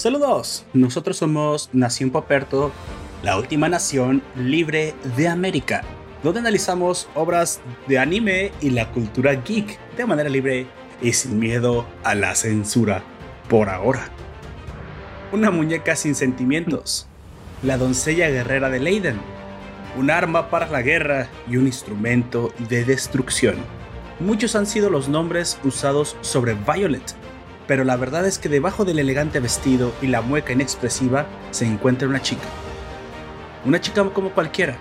Saludos, nosotros somos Nación Poperto, la última nación libre de América, donde analizamos obras de anime y la cultura geek de manera libre y sin miedo a la censura, por ahora. Una muñeca sin sentimientos, la doncella guerrera de Leiden, un arma para la guerra y un instrumento de destrucción. Muchos han sido los nombres usados sobre Violet, pero la verdad es que debajo del elegante vestido y la mueca inexpresiva se encuentra una chica. Una chica como cualquiera,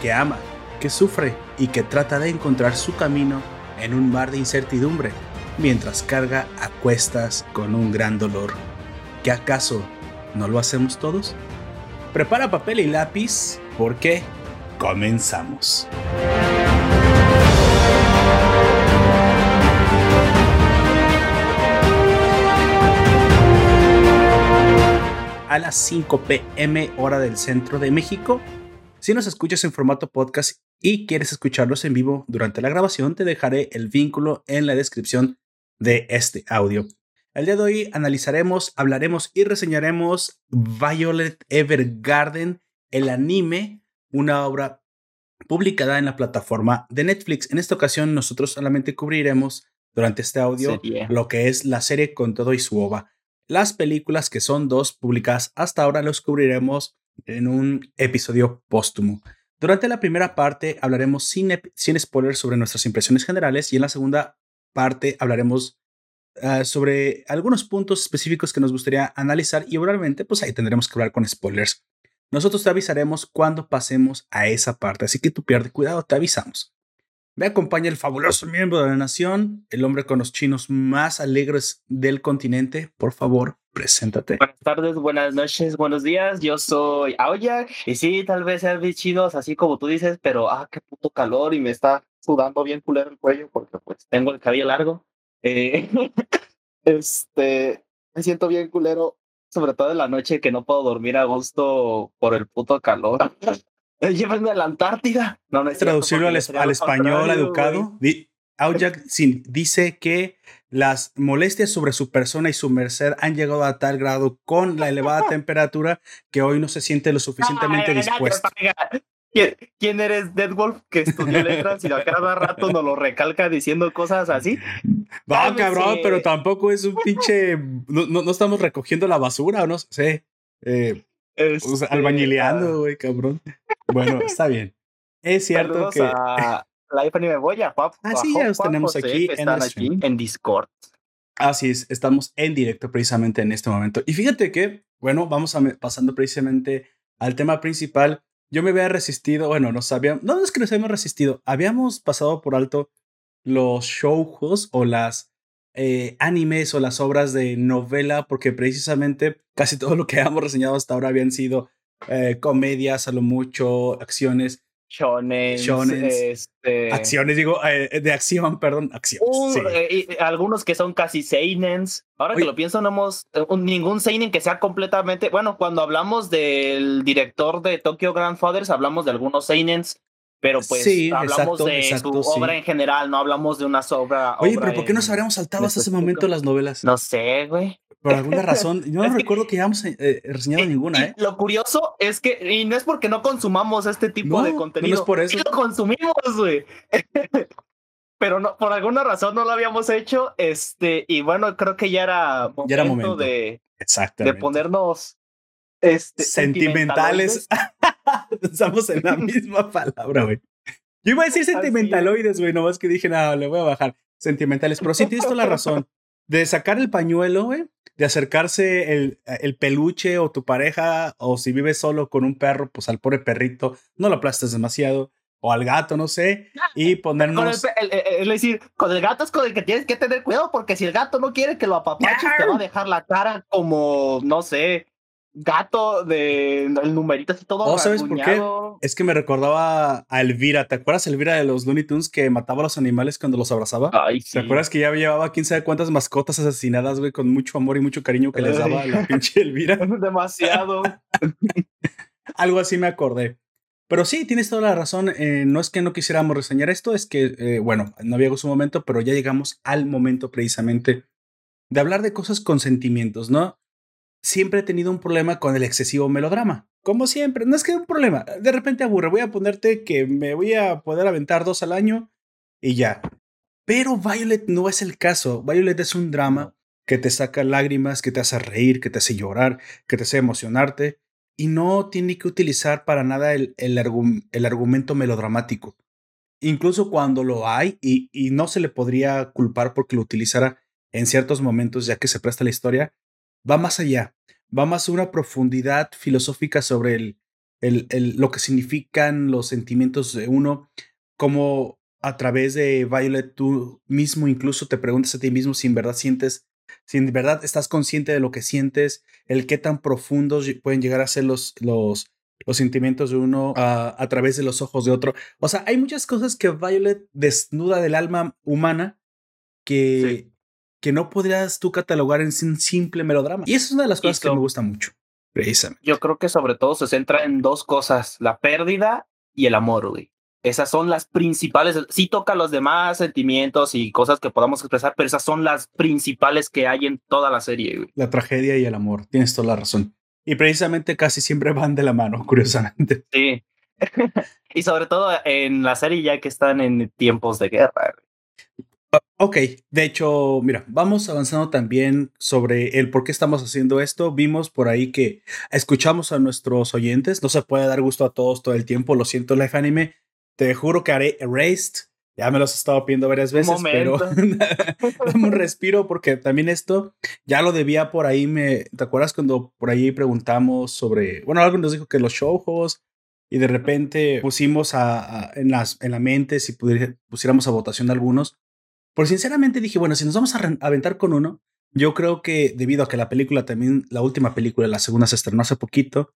que ama, que sufre y que trata de encontrar su camino en un mar de incertidumbre, mientras carga a cuestas con un gran dolor. ¿Qué acaso no lo hacemos todos? Prepara papel y lápiz porque comenzamos. A las 5 pm hora del centro de México. Si nos escuchas en formato podcast y quieres escucharlos en vivo durante la grabación, te dejaré el vínculo en la descripción de este audio. El día de hoy analizaremos, hablaremos y reseñaremos Violet Evergarden, el anime, una obra publicada en la plataforma de Netflix. En esta ocasión nosotros solamente cubriremos durante este audio lo que es la serie con todo y su ova. Las películas, que son dos publicadas hasta ahora, los cubriremos en un episodio póstumo. Durante la primera parte hablaremos sin, sin spoilers sobre nuestras impresiones generales y en la segunda parte hablaremos ah, sobre algunos puntos específicos que nos gustaría analizar y probablemente pues ahí tendremos que hablar con spoilers. Nosotros te avisaremos cuando pasemos a esa parte, así que tú pierde cuidado, te avisamos. Me acompaña el fabuloso miembro de la nación, el hombre con los chinos más alegres del continente. Por favor, preséntate. Buenas tardes, buenas noches, buenos días. Yo soy Aoya. Y sí, tal vez sean bien chidos, así como tú dices, pero ah, qué puto calor y me está sudando bien culero el cuello porque pues tengo el cabello largo. Eh, este, me siento bien culero, sobre todo en la noche que no puedo dormir a gusto por el puto calor. Eh, llévenme a la Antártida. No, no Traducirlo al, español educado. Aujak dice que las molestias sobre su persona y su merced han llegado a tal grado con la elevada temperatura que hoy no se siente lo suficientemente dispuesto. ¿Quién, eres, Deadwolf, que estudió letras y a cada rato nos lo recalca diciendo cosas así? Va, cabrón, pero tampoco es un pinche. No, no, estamos recogiendo la basura, o no sé. Eh, este, albañileando, ah. güey, cabrón. Bueno, está bien. Es cierto que. A la Anime Boya, Así ya los tenemos aquí, en, aquí en Discord. Así es, estamos en directo precisamente en este momento. Y fíjate que, bueno, vamos a pasando precisamente al tema principal. Yo me había resistido, bueno, no sabíamos, no es que nos habíamos resistido, habíamos pasado por alto los shows o las eh, animes o las obras de novela, porque precisamente casi todo lo que hemos reseñado hasta ahora habían sido eh, comedias, a lo mucho, acciones. Shonen, este... acciones, digo, eh, de acción, perdón, acciones. Uh, algunos que son casi seinens. Ahora que lo pienso, no hemos ningún seinen que sea completamente. Bueno, cuando hablamos del director de Tokyo Grandfathers, hablamos de algunos seinens pero pues sí, hablamos de su obra en general, no hablamos de una obra. Oye, pero ¿por qué nos habríamos saltado hasta ese momento las novelas? No sé, güey. Por alguna razón, yo no recuerdo que hayamos eh, reseñado ninguna, ¿eh? Lo curioso es que, y no es porque no consumamos este tipo de contenido. No es por eso. lo consumimos, güey. pero no, por alguna razón no lo habíamos hecho. Este, y bueno, creo que ya era momento, ya era momento. de, de ponernos este, sentimentales. Estamos en la misma palabra, güey. Yo iba a decir sentimentaloides, güey, nomás que dije, no, le voy a bajar. Sentimentales, pero sí tienes toda la razón. De sacar el pañuelo, güey, de acercarse el, el, peluche o tu pareja, o si vives solo con un perro, pues al pobre perrito, no lo aplastes demasiado, o al gato, no sé, y ponernos. es decir, con el gato es con el que tienes que tener cuidado, porque si el gato no quiere que lo apapaches, te va a dejar la cara como, no sé, gato de el numerito así todo. Oh, ¿sabes por qué? Es que me recordaba a Elvira. ¿Te acuerdas Elvira de los Looney Tunes que mataba a los animales cuando los abrazaba? Ay, ¿Te acuerdas que ya llevaba quién sabe cuántas mascotas asesinadas, güey, con mucho amor y mucho cariño que les daba la pinche Elvira? Demasiado. Algo así me acordé. Pero sí, tienes toda la razón. Eh, no es que no quisiéramos reseñar esto, es que, eh, bueno, no había su momento, pero ya llegamos al momento precisamente de hablar de cosas con sentimientos, ¿no? Siempre he tenido un problema con el excesivo melodrama. Como siempre, no es que un problema, de repente aburre, voy a ponerte que me voy a poder aventar dos al año y ya. Pero Violet no es el caso. Violet es un drama que te saca lágrimas, que te hace reír, que te hace llorar, que te hace emocionarte y no tiene que utilizar para nada el, el, argumento melodramático. Incluso cuando lo hay y, y no se le podría culpar porque lo utilizara en ciertos momentos ya que se presta la historia, va más allá, va más a una profundidad filosófica sobre el, el, el, lo que significan los sentimientos de uno, como a través de Violet tú mismo incluso te preguntas a ti mismo si en verdad sientes, si en verdad estás consciente de lo que sientes, el qué tan profundos pueden llegar a ser los, los, los sentimientos de uno a través de los ojos de otro. O sea, hay muchas cosas que Violet desnuda del alma humana que, que no podrías tú catalogar en un simple melodrama. Y esa es una de las cosas que me gusta mucho, precisamente. Yo creo que sobre todo se centra en dos cosas, la pérdida y el amor, güey. Esas son las principales. Sí toca los demás sentimientos y cosas que podamos expresar, pero esas son las principales que hay en toda la serie. Güey. La tragedia y el amor. Tienes toda la razón. Y precisamente casi siempre van de la mano, curiosamente. Sí. y sobre todo en la serie ya que están en tiempos de guerra. Ok, de hecho, mira, vamos avanzando también sobre el por qué estamos haciendo esto. Vimos por ahí que escuchamos a nuestros oyentes. No se puede dar gusto a todos todo el tiempo. Lo siento, Life Anime. Te juro que haré Erased. Ya me los he estado pidiendo varias veces, pero dame un respiro porque también esto ya lo debía por ahí. Me, ¿Te acuerdas cuando por ahí preguntamos sobre, bueno, algo nos dijo que los showjos y de repente pusimos a, en, las, en la mente si pusiéramos a votación algunos? Por sinceramente dije, bueno, si nos vamos a aventar con uno, yo creo que debido a que la película también, la última película, la segunda se estrenó hace poquito,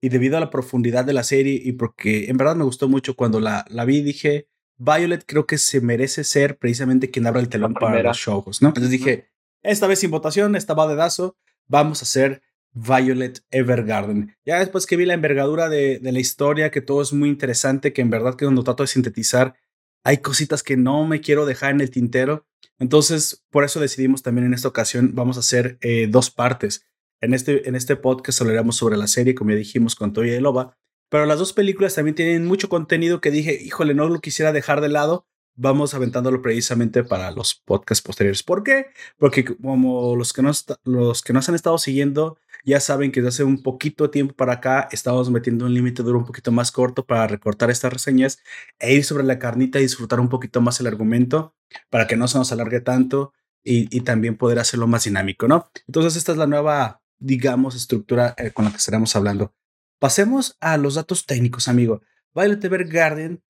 y debido a la profundidad de la serie y porque en verdad me gustó mucho cuando la, la vi, dije, Violet creo que se merece ser precisamente quien abra el telón para los shows, ¿no? Entonces dije, esta vez sin votación, esta va de dazo, vamos a hacer Violet Evergarden. Ya después que vi la envergadura de, de, la historia, que todo es muy interesante, que en verdad que cuando trato de sintetizar, hay cositas que no me quiero dejar en el tintero. Entonces, por eso decidimos también en esta ocasión, vamos a hacer eh, dos partes. En este, en este podcast hablaremos sobre la serie, como ya dijimos, con Toya de Loba. Pero las dos películas también tienen mucho contenido que dije, híjole, no lo quisiera dejar de lado. Vamos aventándolo precisamente para los podcasts posteriores. ¿Por qué? Porque como los que, nos, los que nos han estado siguiendo ya saben que desde hace un poquito tiempo para acá estamos metiendo un límite duro un poquito más corto para recortar estas reseñas e ir sobre la carnita y disfrutar un poquito más el argumento para que no se nos alargue tanto y, y también poder hacerlo más dinámico, ¿no? Entonces esta es la nueva digamos, estructura eh, con la que estaremos hablando. Pasemos a los datos técnicos, amigo. Violet Evergarden,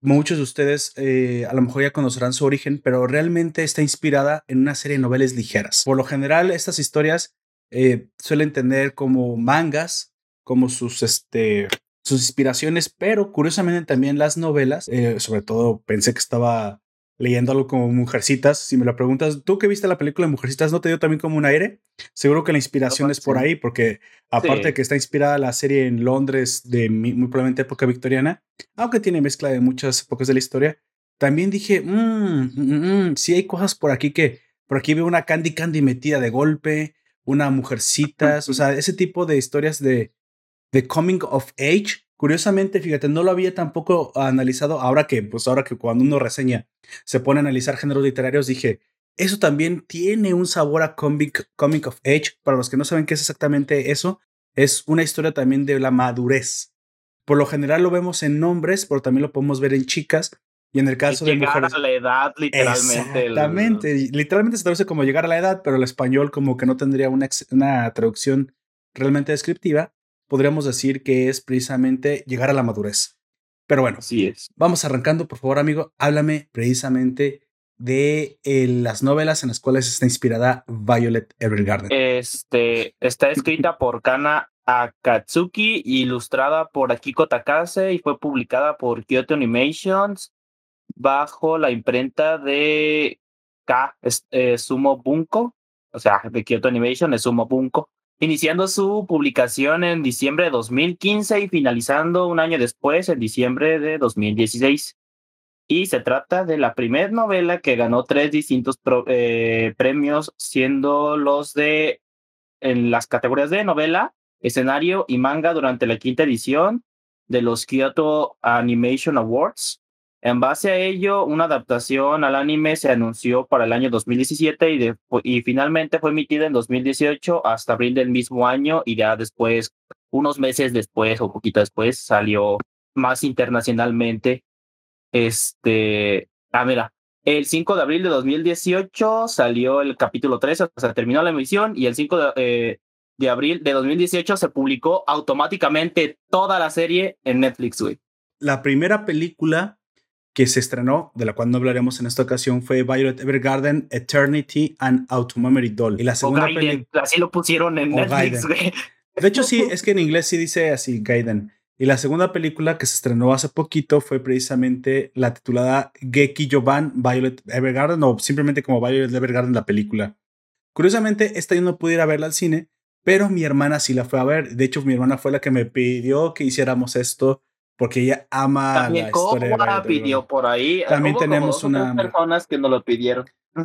muchos de ustedes eh, a lo mejor ya conocerán su origen, pero realmente está inspirada en una serie de novelas ligeras. Por lo general, estas historias eh, suelen tener como mangas, como sus, este, sus inspiraciones, pero curiosamente también las novelas, sobre todo pensé que estaba leyendo algo como Mujercitas. Si me lo preguntas, ¿tú que viste la película de Mujercitas no te dio también como un aire? Seguro que la inspiración es por ahí, porque aparte de que está inspirada la serie en Londres de muy probablemente época victoriana, aunque tiene mezcla de muchas épocas de la historia, también dije, mmm, mmm, sí hay cosas por aquí que, por aquí veo una Candy Candy metida de golpe, una Mujercitas, o sea, ese tipo de historias de, de coming of age Curiosamente, fíjate, no lo había tampoco analizado. Ahora que, pues ahora que cuando uno reseña se pone a analizar géneros literarios, dije, eso también tiene un sabor a comic, comic of age. Para los que no saben qué es exactamente eso, es una historia también de la madurez. Por lo general lo vemos en hombres, pero también lo podemos ver en chicas. Y en el caso de mujeres. a la edad, literalmente. Exactamente. Literalmente se traduce como llegar a la edad, pero el español como que no tendría una, una traducción realmente descriptiva podríamos decir que es precisamente llegar a la madurez. Pero bueno, sí es. vamos arrancando, por favor, amigo, háblame precisamente de eh, las novelas en las cuales está inspirada Violet Evergarden. Este, está escrita por Kana Akatsuki, ilustrada por Akiko Takase y fue publicada por Kyoto Animations bajo la imprenta de K eh, Sumo Bunko, o sea, de Kyoto Animation es Sumo Bunko iniciando su publicación en diciembre de 2015 y finalizando un año después, en diciembre de 2016. Y se trata de la primera novela que ganó tres distintos eh, premios, siendo los de en las categorías de novela, escenario y manga durante la quinta edición de los Kyoto Animation Awards. En base a ello, una adaptación al anime se anunció para el año 2017 y, finalmente fue emitida en 2018 hasta abril del mismo año y ya después, unos meses después o poquito después, salió más internacionalmente. Este, ah, mira, el 5 de abril de 2018 salió el capítulo 3, o sea, terminó la emisión y el 5 de, eh, de abril de 2018 se publicó automáticamente toda la serie en Netflix. La primera película que se estrenó, de la cual no hablaremos en esta ocasión, fue Violet Evergarden, Eternity and Automemory Doll. Y la segunda película... Así lo pusieron en Netflix, güey. De hecho, sí, es que en inglés sí dice así, Gaiden. Y la segunda película que se estrenó hace poquito fue precisamente la titulada Geki Joban Violet Evergarden o simplemente como Violet Evergarden la película. Curiosamente, esta yo no pude ir a verla al cine, pero mi hermana sí la fue a ver. De hecho, mi hermana fue la que me pidió que hiciéramos esto porque ella ama la historia. la pidió por ahí. También tenemos una personas que nos lo pidieron.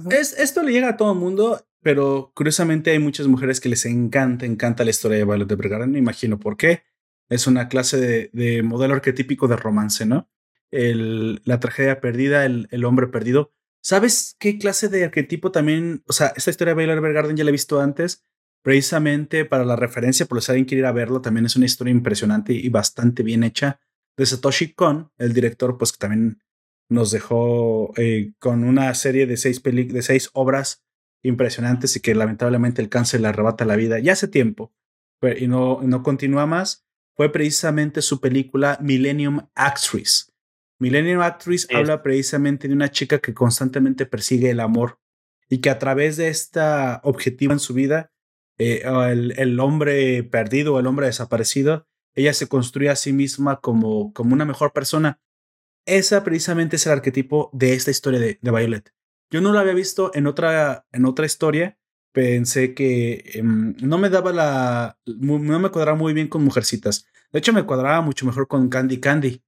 es, esto le llega a todo el mundo, pero curiosamente hay muchas mujeres que les encanta, encanta la historia de Violet Evergarden. No imagino por qué. Es una clase de, de modelo arquetípico de romance, ¿no? El, la tragedia perdida, el, el, hombre perdido. ¿Sabes qué clase de arquetipo también? O sea, esta historia de Violet Evergarden ya la he visto antes precisamente para la referencia, por si alguien quiere ir a verlo, también es una historia impresionante y bastante bien hecha de Satoshi Kon, el director, pues que también nos dejó eh, con una serie de seis, de seis obras impresionantes y que lamentablemente el cáncer le arrebata la vida ya hace tiempo y no, no continúa más, fue precisamente su película Millennium Actress. Millennium Actress habla precisamente de una chica que constantemente persigue el amor y que a través de esta objetivo en su vida eh, el, el, hombre perdido, el hombre desaparecido, ella se construye a sí misma como, como una mejor persona. Esa precisamente es el arquetipo de esta historia de, de Violet. Yo no lo había visto en otra, en otra historia. Pensé que em, no me daba la. No me cuadraba muy bien con mujercitas. De hecho, me cuadraba mucho mejor con Candy Candy.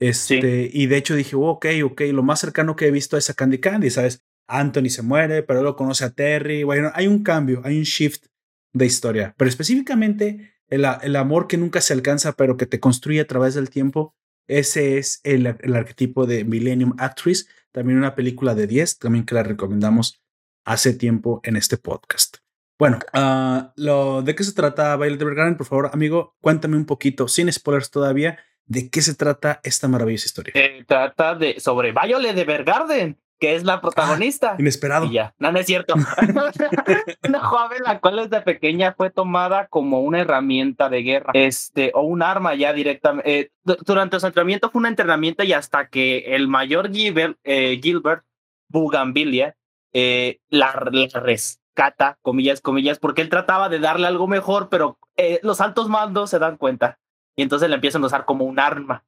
Este, Y de hecho dije, ok, ok, lo más cercano que he visto es a Candy Candy, ¿sabes? Anthony se muere, pero luego conoce a Terry. Bueno, hay un cambio, hay un shift de historia, pero específicamente el, el, amor que nunca se alcanza, pero que te construye a través del tiempo, ese es el, el arquetipo de Millennium Actress, también una película de 10, también que la recomendamos hace tiempo en este podcast. Bueno, uh, lo, ¿de qué se trata Violet Evergarden? Por favor, amigo, cuéntame un poquito, sin spoilers todavía, ¿de qué se trata esta maravillosa historia? Se trata de sobre Violet Evergarden que es la ah, protagonista. inesperado. Y ya, no, no es cierto. una joven la cual desde pequeña fue tomada como una herramienta de guerra, este, o un arma ya directamente. Eh, durante su entrenamiento fue un entrenamiento y hasta que el mayor Gilbert, eh, Gilbert Bugambilia eh, la, rescata, comillas, comillas, porque él trataba de darle algo mejor, pero los altos mandos se dan cuenta y entonces le empiezan a usar como un arma.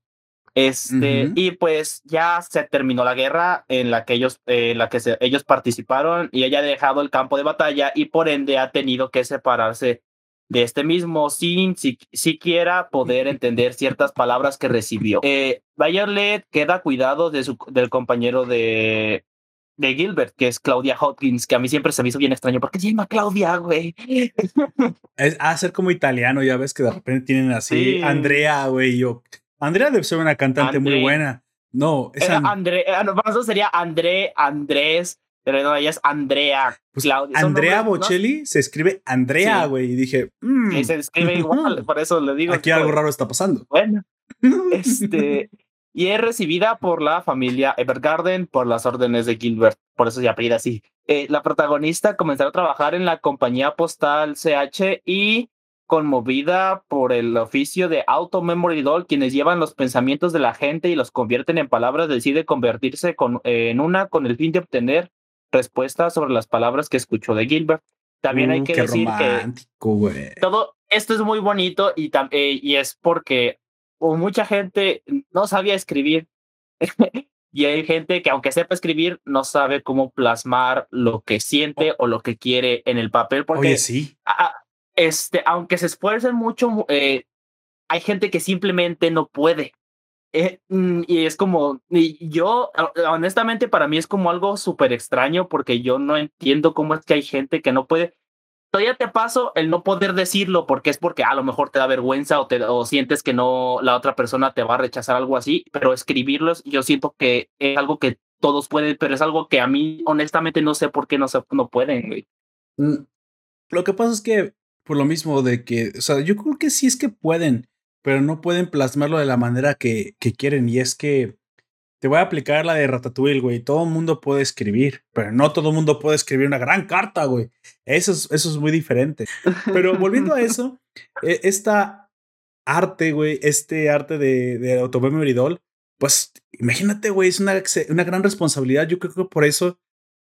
Este, y pues ya se terminó la guerra en la que ellos, eh, la que ellos participaron y ella ha dejado el campo de batalla y por ende ha tenido que separarse de este mismo sin si, siquiera poder entender ciertas palabras que recibió. Eh, Violet queda cuidado de su, del compañero de, de Gilbert, que es Claudia Hopkins, que a mí siempre se me hizo bien extraño porque se llama Claudia, güey. Es a ser como italiano, ya ves que de repente tienen así Andrea, güey, yo Andrea debe ser una cantante muy buena. No, es André, eh, no, sería André, Andrés, pero no, ella es Andrea. Pues Andrea Bocelli se escribe Andrea, güey. Y dije, mm, se escribe igual, por eso le digo. Aquí algo raro está pasando. Bueno, este. Y es recibida por la familia Evergarden por las órdenes de Gilbert. Por eso se apellida así. Eh, la protagonista comenzó a trabajar en la compañía postal CH y conmovida por el oficio de Auto Memory Doll, quienes llevan los pensamientos de la gente y los convierten en palabras, decide convertirse con, en una con el fin de obtener respuestas sobre las palabras que escuchó de Gilbert. También hay uh, que decir que todo esto es muy bonito y, eh, y es porque mucha gente no sabía escribir. y hay gente que aunque sepa escribir, no sabe cómo plasmar lo que siente o lo que quiere en el papel. Porque Oye, sí este, aunque se esfuercen mucho, eh, hay gente que simplemente no puede. Eh, mm, y es como, y yo, honestamente, para mí es como algo súper extraño porque yo no entiendo cómo es que hay gente que no puede. todavía te paso el no poder decirlo porque es porque a lo mejor te da vergüenza o, te, o sientes que no la otra persona te va a rechazar algo así, pero escribirlos yo siento que es algo que todos pueden, pero es algo que a mí honestamente no sé por qué no, se, no pueden, güey. Mm, lo que pasa es que por lo mismo de que, o sea, yo creo que sí es que pueden, pero no pueden plasmarlo de la manera que, quieren y es que te voy a aplicar la de Ratatouille, güey. Todo el mundo puede escribir, pero no todo el mundo puede escribir una gran carta, güey. Eso es, eso es muy diferente. Pero volviendo a eso, e, esta arte, güey, este arte de, de Automemory pues imagínate, güey, es una, una gran responsabilidad. Yo creo que por eso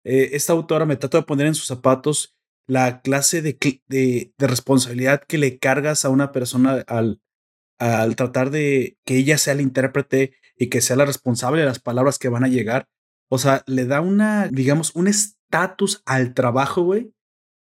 eh, esta autora me trata de poner en sus zapatos la clase de, de, de responsabilidad que le cargas a una persona al, al tratar de que ella sea la intérprete y que sea la responsable de las palabras que van a llegar. O sea, le da una, digamos, un estatus al trabajo, güey,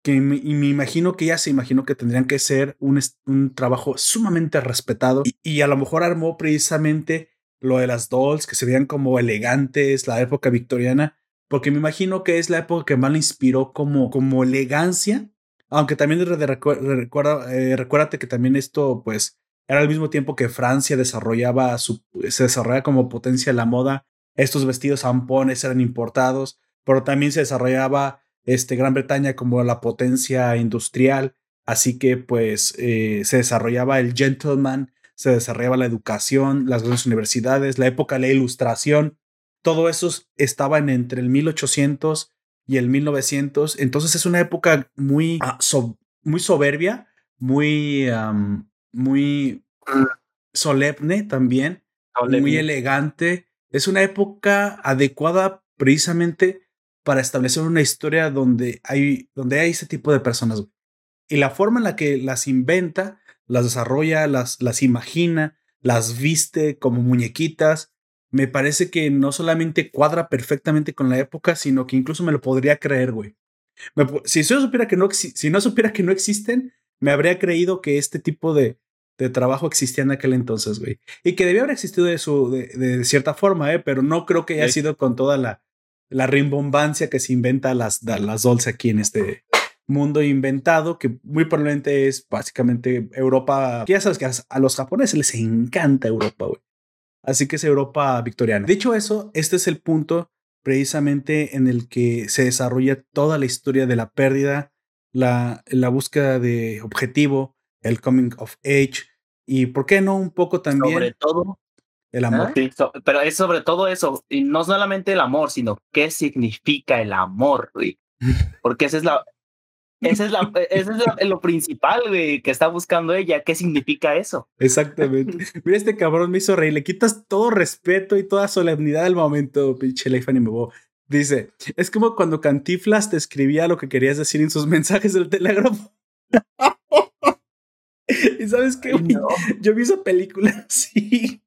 que me, y me imagino que ella se imaginó que tendrían que ser un, un trabajo sumamente respetado y, y, a lo mejor armó precisamente lo de las dolls, que se veían como elegantes, la época victoriana, porque me imagino que es la época que más le inspiró como, como elegancia, aunque también recuerda, eh, recuérdate que también esto, pues, era al mismo tiempo que Francia desarrollaba su, se desarrollaba como potencia la moda. Estos vestidos ampones eran importados, pero también se desarrollaba este, Gran Bretaña como la potencia industrial. Así que pues eh, se desarrollaba el gentleman, se desarrollaba la educación, las grandes universidades, la época de la ilustración. Todo eso estaba entre el 1800 y el 1900. Entonces es una época muy, ah, muy soberbia, muy, muy solemne también, muy elegante. Es una época adecuada precisamente para establecer una historia donde hay, donde hay ese tipo de personas. Y la forma en la que las inventa, las desarrolla, las, las imagina, las viste como muñequitas, me parece que no solamente cuadra perfectamente con la época, sino que incluso me lo podría creer, güey. si yo supiera que no, si no supiera que no existen, me habría creído que este tipo de, de trabajo existía en aquel entonces, güey. Y que debía haber existido de, su, de, cierta forma, ¿eh? Pero no creo que haya sido con toda la, la rimbombancia que se inventa las, las dolce aquí en este mundo inventado, que muy probablemente es básicamente Europa. Ya sabes que a, los japoneses les encanta Europa, güey. Así que es Europa victoriana. Dicho eso, este es el punto precisamente en el que se desarrolla toda la historia de la pérdida, la, la búsqueda de objetivo, el coming of age y, ¿por qué no un poco también? Sobre todo. El amor. Sí, pero es sobre todo eso, y no solamente el amor, sino qué significa el amor, güey. Porque esa es la, esa es, la, esa es lo principal, güey, que está buscando ella. ¿Qué significa eso? Exactamente. Mira, este cabrón me hizo reír. Le quitas todo respeto y toda solemnidad al momento, pinche Leifan y me Dice, es como cuando Cantiflas te escribía lo que querías decir en sus mensajes del telégrafo. ¿Y sabes qué? Yo vi esa película así.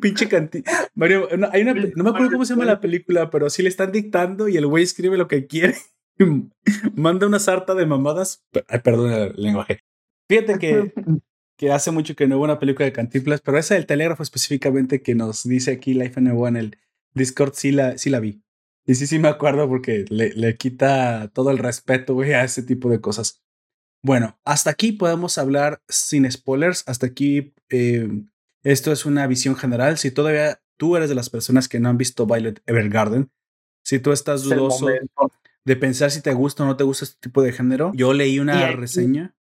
Pinche canti. Mario, no, hay una, no me acuerdo cómo se llama la película, pero sí le están dictando y el güey escribe lo que quiere. Manda una sarta de mamadas. Ay, perdón el lenguaje. Fíjate que, que hace mucho que no hubo una película de Cantinflas, pero esa del telégrafo específicamente que nos dice aquí Life NW en el Discord, sí la, sí la vi. Y sí, sí me acuerdo porque le, le quita todo el respeto, güey, a ese tipo de cosas. Bueno, hasta aquí podemos hablar sin spoilers. Hasta aquí eh, esto es una visión general. Si todavía tú eres de las personas que no han visto Violet Evergarden, si tú estás dudoso de pensar si te gusta o no te gusta este tipo de género, yo leí una reseña.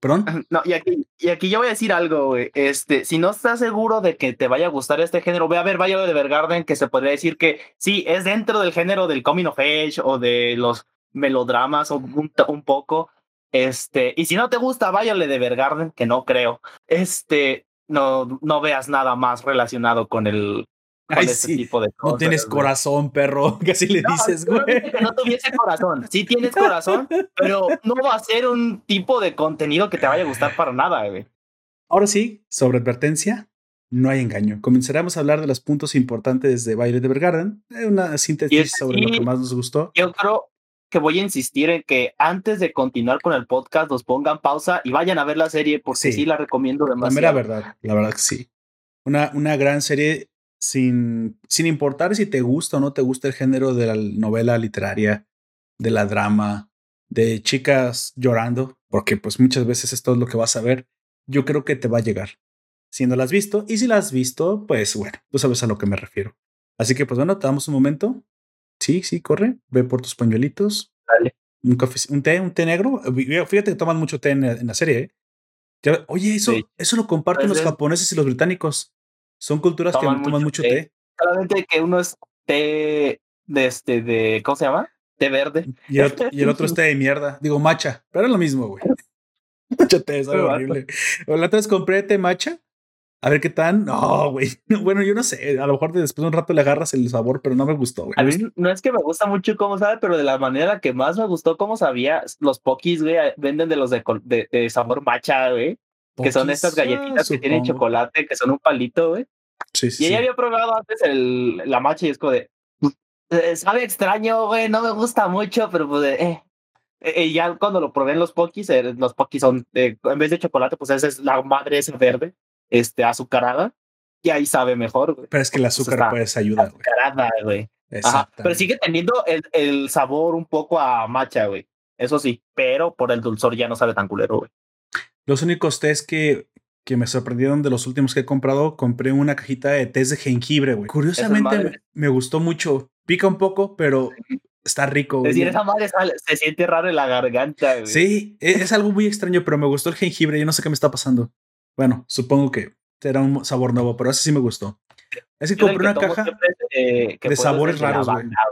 ¿Perdón? No, y aquí, y aquí yo voy a decir algo, güey. Este, si no estás seguro de que te vaya a gustar este género, ve a ver Violet Evergarden, que se podría decir que sí, es dentro del género del coming of age o de los melodramas o un, un poco, este, y si no te gusta Violet de Vergarden, que no creo, este, no, no veas nada más relacionado con el con este tipo de cosas. No tienes corazón, perro, que así le dices, güey. que no tuviese corazón. Sí tienes corazón, pero no va a ser un tipo de contenido que te vaya a gustar para nada, güey. Ahora sí, sobre advertencia, no hay engaño. Comenzaremos a hablar de los puntos importantes de Violet Evergarden, una síntesis sobre lo que más nos gustó. Yo creo, que voy a insistir en que antes de continuar con el podcast nos pongan pausa y vayan a ver la serie porque sí, la recomiendo demasiado. La verdad, la verdad que sí. Una, una gran serie sin, sin importar si te gusta o no te gusta el género de la novela literaria, de la drama, de chicas llorando, porque pues muchas veces esto es lo que vas a ver, yo creo que te va a llegar. Si no la has visto, y si la has visto, pues bueno, tú sabes a lo que me refiero. Así que pues bueno, te damos un momento. Sí, sí, corre, ve por tus pañuelitos. Dale. Un, café, un té, un té negro. Fíjate que toman mucho té en, la serie. ¿eh? Oye, eso, eso lo comparten los japoneses y los británicos. Son culturas que toman mucho té. Solamente que uno es té de este, de, ¿cómo se llama? Té verde. Y el, otro, es té de mierda. Digo, macha, pero es lo mismo, güey. Macha té, es horrible. La otra vez compré té macha a ver qué tal. No, güey. Bueno, yo no sé. A lo mejor después de un rato le agarras el sabor, pero no me gustó, güey. A mí no es que me gusta mucho cómo sabe, pero de la manera que más me gustó cómo sabía, los pokis, güey, venden de los de, de, sabor macha, güey. Que son estas galletitas que tienen chocolate, que son un palito, güey. Sí, sí. Y ella había probado antes el, la macha y es como de. Eh, sabe extraño, güey, no me gusta mucho, pero pues, eh. eh ya cuando lo probé en los pokis, eh, los pokis son, en vez de chocolate, pues esa es la madre esa verde este, azucarada y ahí sabe mejor, güey. Pero es que el azúcar pues ayuda, güey. Azucarada, güey. Pero sigue teniendo el, el, sabor un poco a macha, güey. Eso sí, pero por el dulzor ya no sabe tan culero, güey. Los únicos tés que, que me sorprendieron de los últimos que he comprado, compré una cajita de tés de jengibre, güey. Curiosamente me, gustó mucho. Pica un poco, pero está rico. Es decir, esa madre se siente raro en la garganta, güey. Sí, e, es algo muy extraño, pero me gustó el jengibre. Yo no sé qué me está pasando. Bueno, supongo que era un sabor nuevo, pero ese sí me gustó. Es que compré una caja de, sabores raros,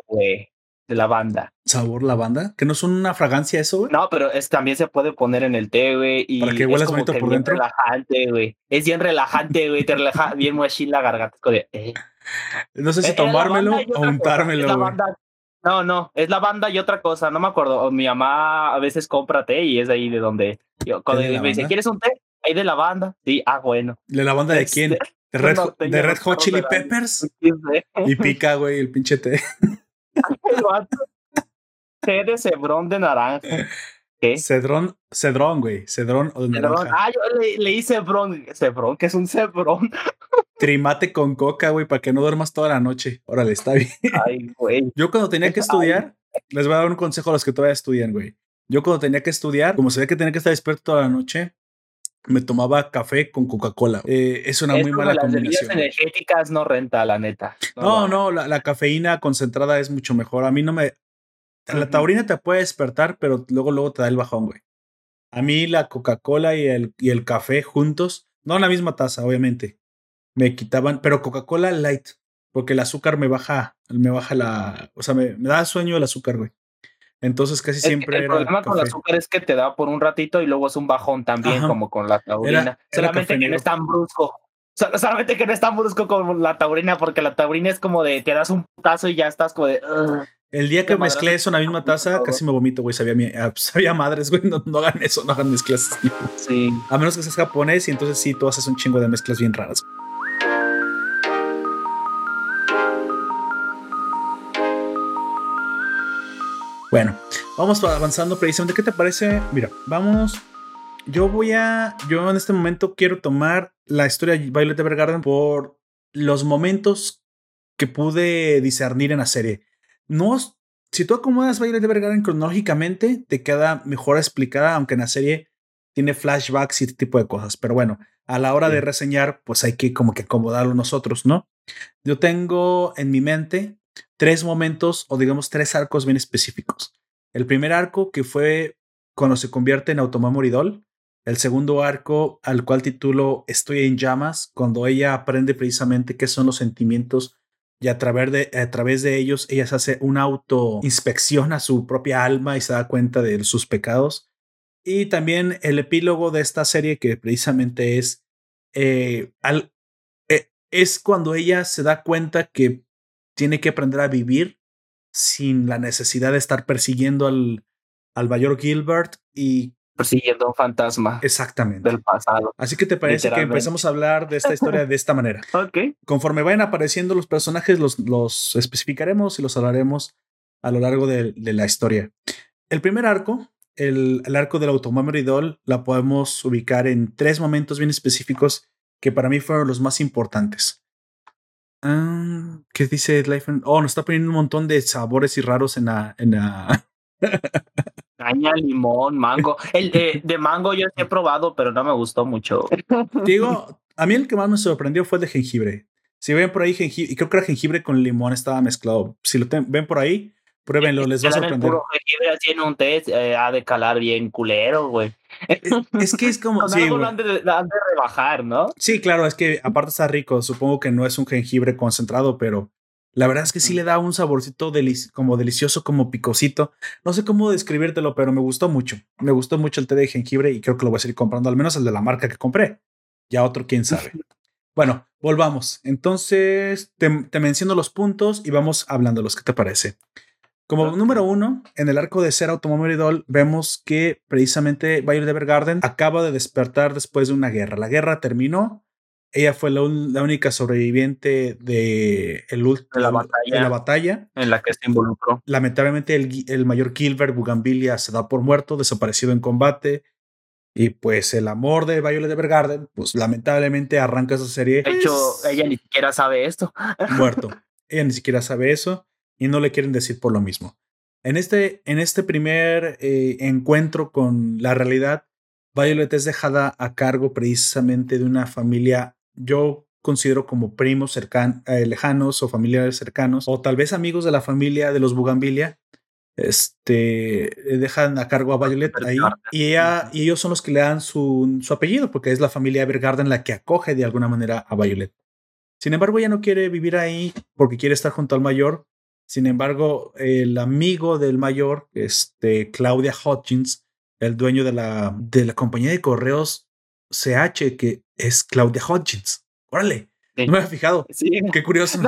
güey. De lavanda. ¿Sabor lavanda? ¿Que no son una fragancia eso, güey? No, pero es, también se puede poner en el té, güey. Y Para que huelas bonito por dentro. Es relajante, güey. Es bien relajante, güey. Te relaja bien machine la garganta. Eh. No sé si tomármelo o untármelo, güey. No, no, es la banda y otra cosa, no me acuerdo. Mi mamá a veces compra té y es de ahí de donde. Yo, cuando me dice, ¿quieres un té? Hay de la banda. Sí, ah, bueno. ¿De la banda de este, quién? ¿De Red, de Red Hot Chili Peppers? Y pica, güey, el pinche té. Té de cebrón de naranja. ¿Qué? Cedrón, cedrón, güey. Cedrón o de naranja. Ah, yo le, le hice cebrón. Cebrón, que es un cebrón. Trimate con coca, güey, para que no duermas toda la noche. Órale, está bien. Ay, güey. Yo cuando tenía que estudiar, les voy a dar un consejo a los que todavía estudian, güey. Yo cuando tenía que estudiar, como se ve que tenía que estar despierto toda la noche, me tomaba café con Coca-Cola. Eh, es una muy mala las combinación. energéticas no renta, la neta. No, no, la, cafeína concentrada es mucho mejor. A mí no me. La taurina te puede despertar, pero luego, luego te da el bajón, güey. A mí la Coca-Cola y el, y el café juntos, no en la misma taza, obviamente. Me quitaban, pero Coca-Cola light, porque el azúcar me baja, me baja la. O sea, me, me da sueño el azúcar, güey. Entonces casi siempre el problema con el azúcar es que te da por un ratito y luego es un bajón también, como con la taurina. solamente que no es tan brusco. Solamente que no es tan brusco como la taurina, porque la taurina es como de te das un putazo y ya estás como de. el día que mezclé eso en la misma taza, casi me vomito, güey. Sabía, ah, sabía madres, güey. No, no, hagan eso, no hagan mezclas. Sí. A menos que seas japonés y entonces sí, tú haces un chingo de mezclas bien raras. Bueno, vamos avanzando precisamente. ¿Qué te parece? Mira, vamos. Yo voy a. Yo en este momento quiero tomar la historia de Violet Evergarden por los momentos que pude discernir en la serie. No. Si tú acomodas Violet Evergarden cronológicamente, te queda mejor explicada, aunque en la serie tiene flashbacks y este tipo de cosas. Pero bueno, a la hora de reseñar, pues hay que como que acomodarlo nosotros, ¿no? Yo tengo en mi mente tres momentos o digamos tres arcos bien específicos. El primer arco que fue cuando se convierte en Automamoridol. El segundo arco al cual titulo Estoy en llamas, cuando ella aprende precisamente qué son los sentimientos y a través de, a través de ellos ella se hace una autoinspección a su propia alma y se da cuenta de sus pecados. Y también el epílogo de esta serie que precisamente es, eh, al, eh, es cuando ella se da cuenta que tiene que aprender a vivir sin la necesidad de estar persiguiendo al, al mayor Gilbert y persiguiendo un fantasma. Exactamente. Del pasado. Así que te parece que empezamos a hablar de esta historia de esta manera. ok. Conforme vayan apareciendo los personajes, los, los especificaremos y los hablaremos a lo largo de, la historia. El primer arco, el, el arco del Automemory Doll, la podemos ubicar en tres momentos bien específicos que para mí fueron los más importantes. Ah, ¿Qué dice Life? Oh, nos está poniendo un montón de sabores y raros en la. En la Caña, limón, mango. El de, de mango yo he probado, pero no me gustó mucho. Digo, a mí el que más me sorprendió fue el de jengibre. Si ven por ahí jengibre, y creo que era jengibre con limón estaba mezclado. Si lo ven por ahí, pruébenlo, les va a sorprender. puro jengibre así en un test eh, ha de calar bien culero, güey. Eh, es que es como. sí, han de, de, rebajar, ¿no? Sí, claro, es que aparte está rico. Supongo que no es un jengibre concentrado, pero la verdad es que sí le da un saborcito como delicioso, como picosito. No sé cómo describírtelo, pero me gustó mucho. Me gustó mucho el té de jengibre y creo que lo voy a seguir comprando, al menos el de la marca que compré. Ya otro, quién sabe. bueno, volvamos. Entonces, te, menciono los puntos y vamos hablando los. ¿Qué te parece? Como número uno, en el arco de Ser Automóvil Idol, vemos que precisamente Violet Evergarden acaba de despertar después de una guerra. La guerra terminó ella fue la, única sobreviviente de, el, la, batalla, la, batalla, en la que se involucró. Lamentablemente, el, mayor Gilbert Bugambilia se da por muerto, desaparecido en combate. Y pues el amor de Violet Evergarden, pues lamentablemente arranca esa serie. De hecho, ella ni siquiera sabe esto. Muerto. ella ni siquiera sabe eso y no le quieren decir por lo mismo. En este, en este primer eh, encuentro con la realidad, Violet es dejada a cargo precisamente de una familia yo considero como primos cercanos, eh, lejanos o familiares cercanos, o tal vez amigos de la familia de los Bugambilia, este, dejan a cargo a Violet ahí y, ella, y ellos son los que le dan su, su, apellido, porque es la familia Evergarden la que acoge de alguna manera a Violet. Sin embargo, ella no quiere vivir ahí porque quiere estar junto al mayor. Sin embargo, el amigo del mayor, este, Claudia Hodgins, el dueño de la, de la compañía de correos CH, que es Claudia Hodgins. Órale, no me había fijado. Sí. Qué curioso.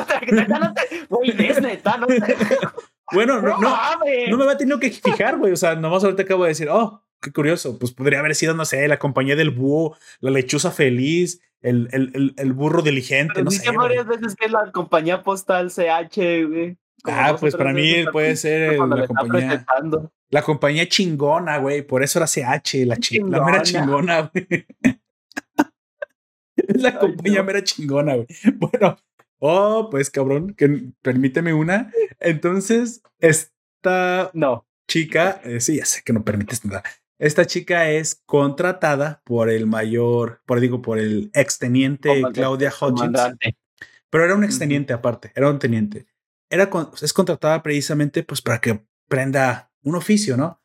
bueno, no, no, me había tenido que fijar, güey. O sea, nomás ahorita acabo de decir, oh, qué curioso. Pues podría haber sido, no sé, la compañía del búho, la lechuza feliz, el, el, el, burro diligente. no sé, varias veces que es la compañía postal CH, güey. Ah, pues para mí puede ser la compañía. La compañía chingona, güey. Por eso era CH, la, la mera chingona, güey. es la compañía mera chingona, güey. Bueno, oh, pues cabrón, que permíteme una. Entonces, esta no. chica, eh, sí, ya sé que no permites nada. Esta chica es contratada por el mayor, por digo, por el exteniente Claudia Hodgins. Pero era un exteniente aparte, era un teniente. Era es contratada precisamente pues para que prenda un oficio, ¿no?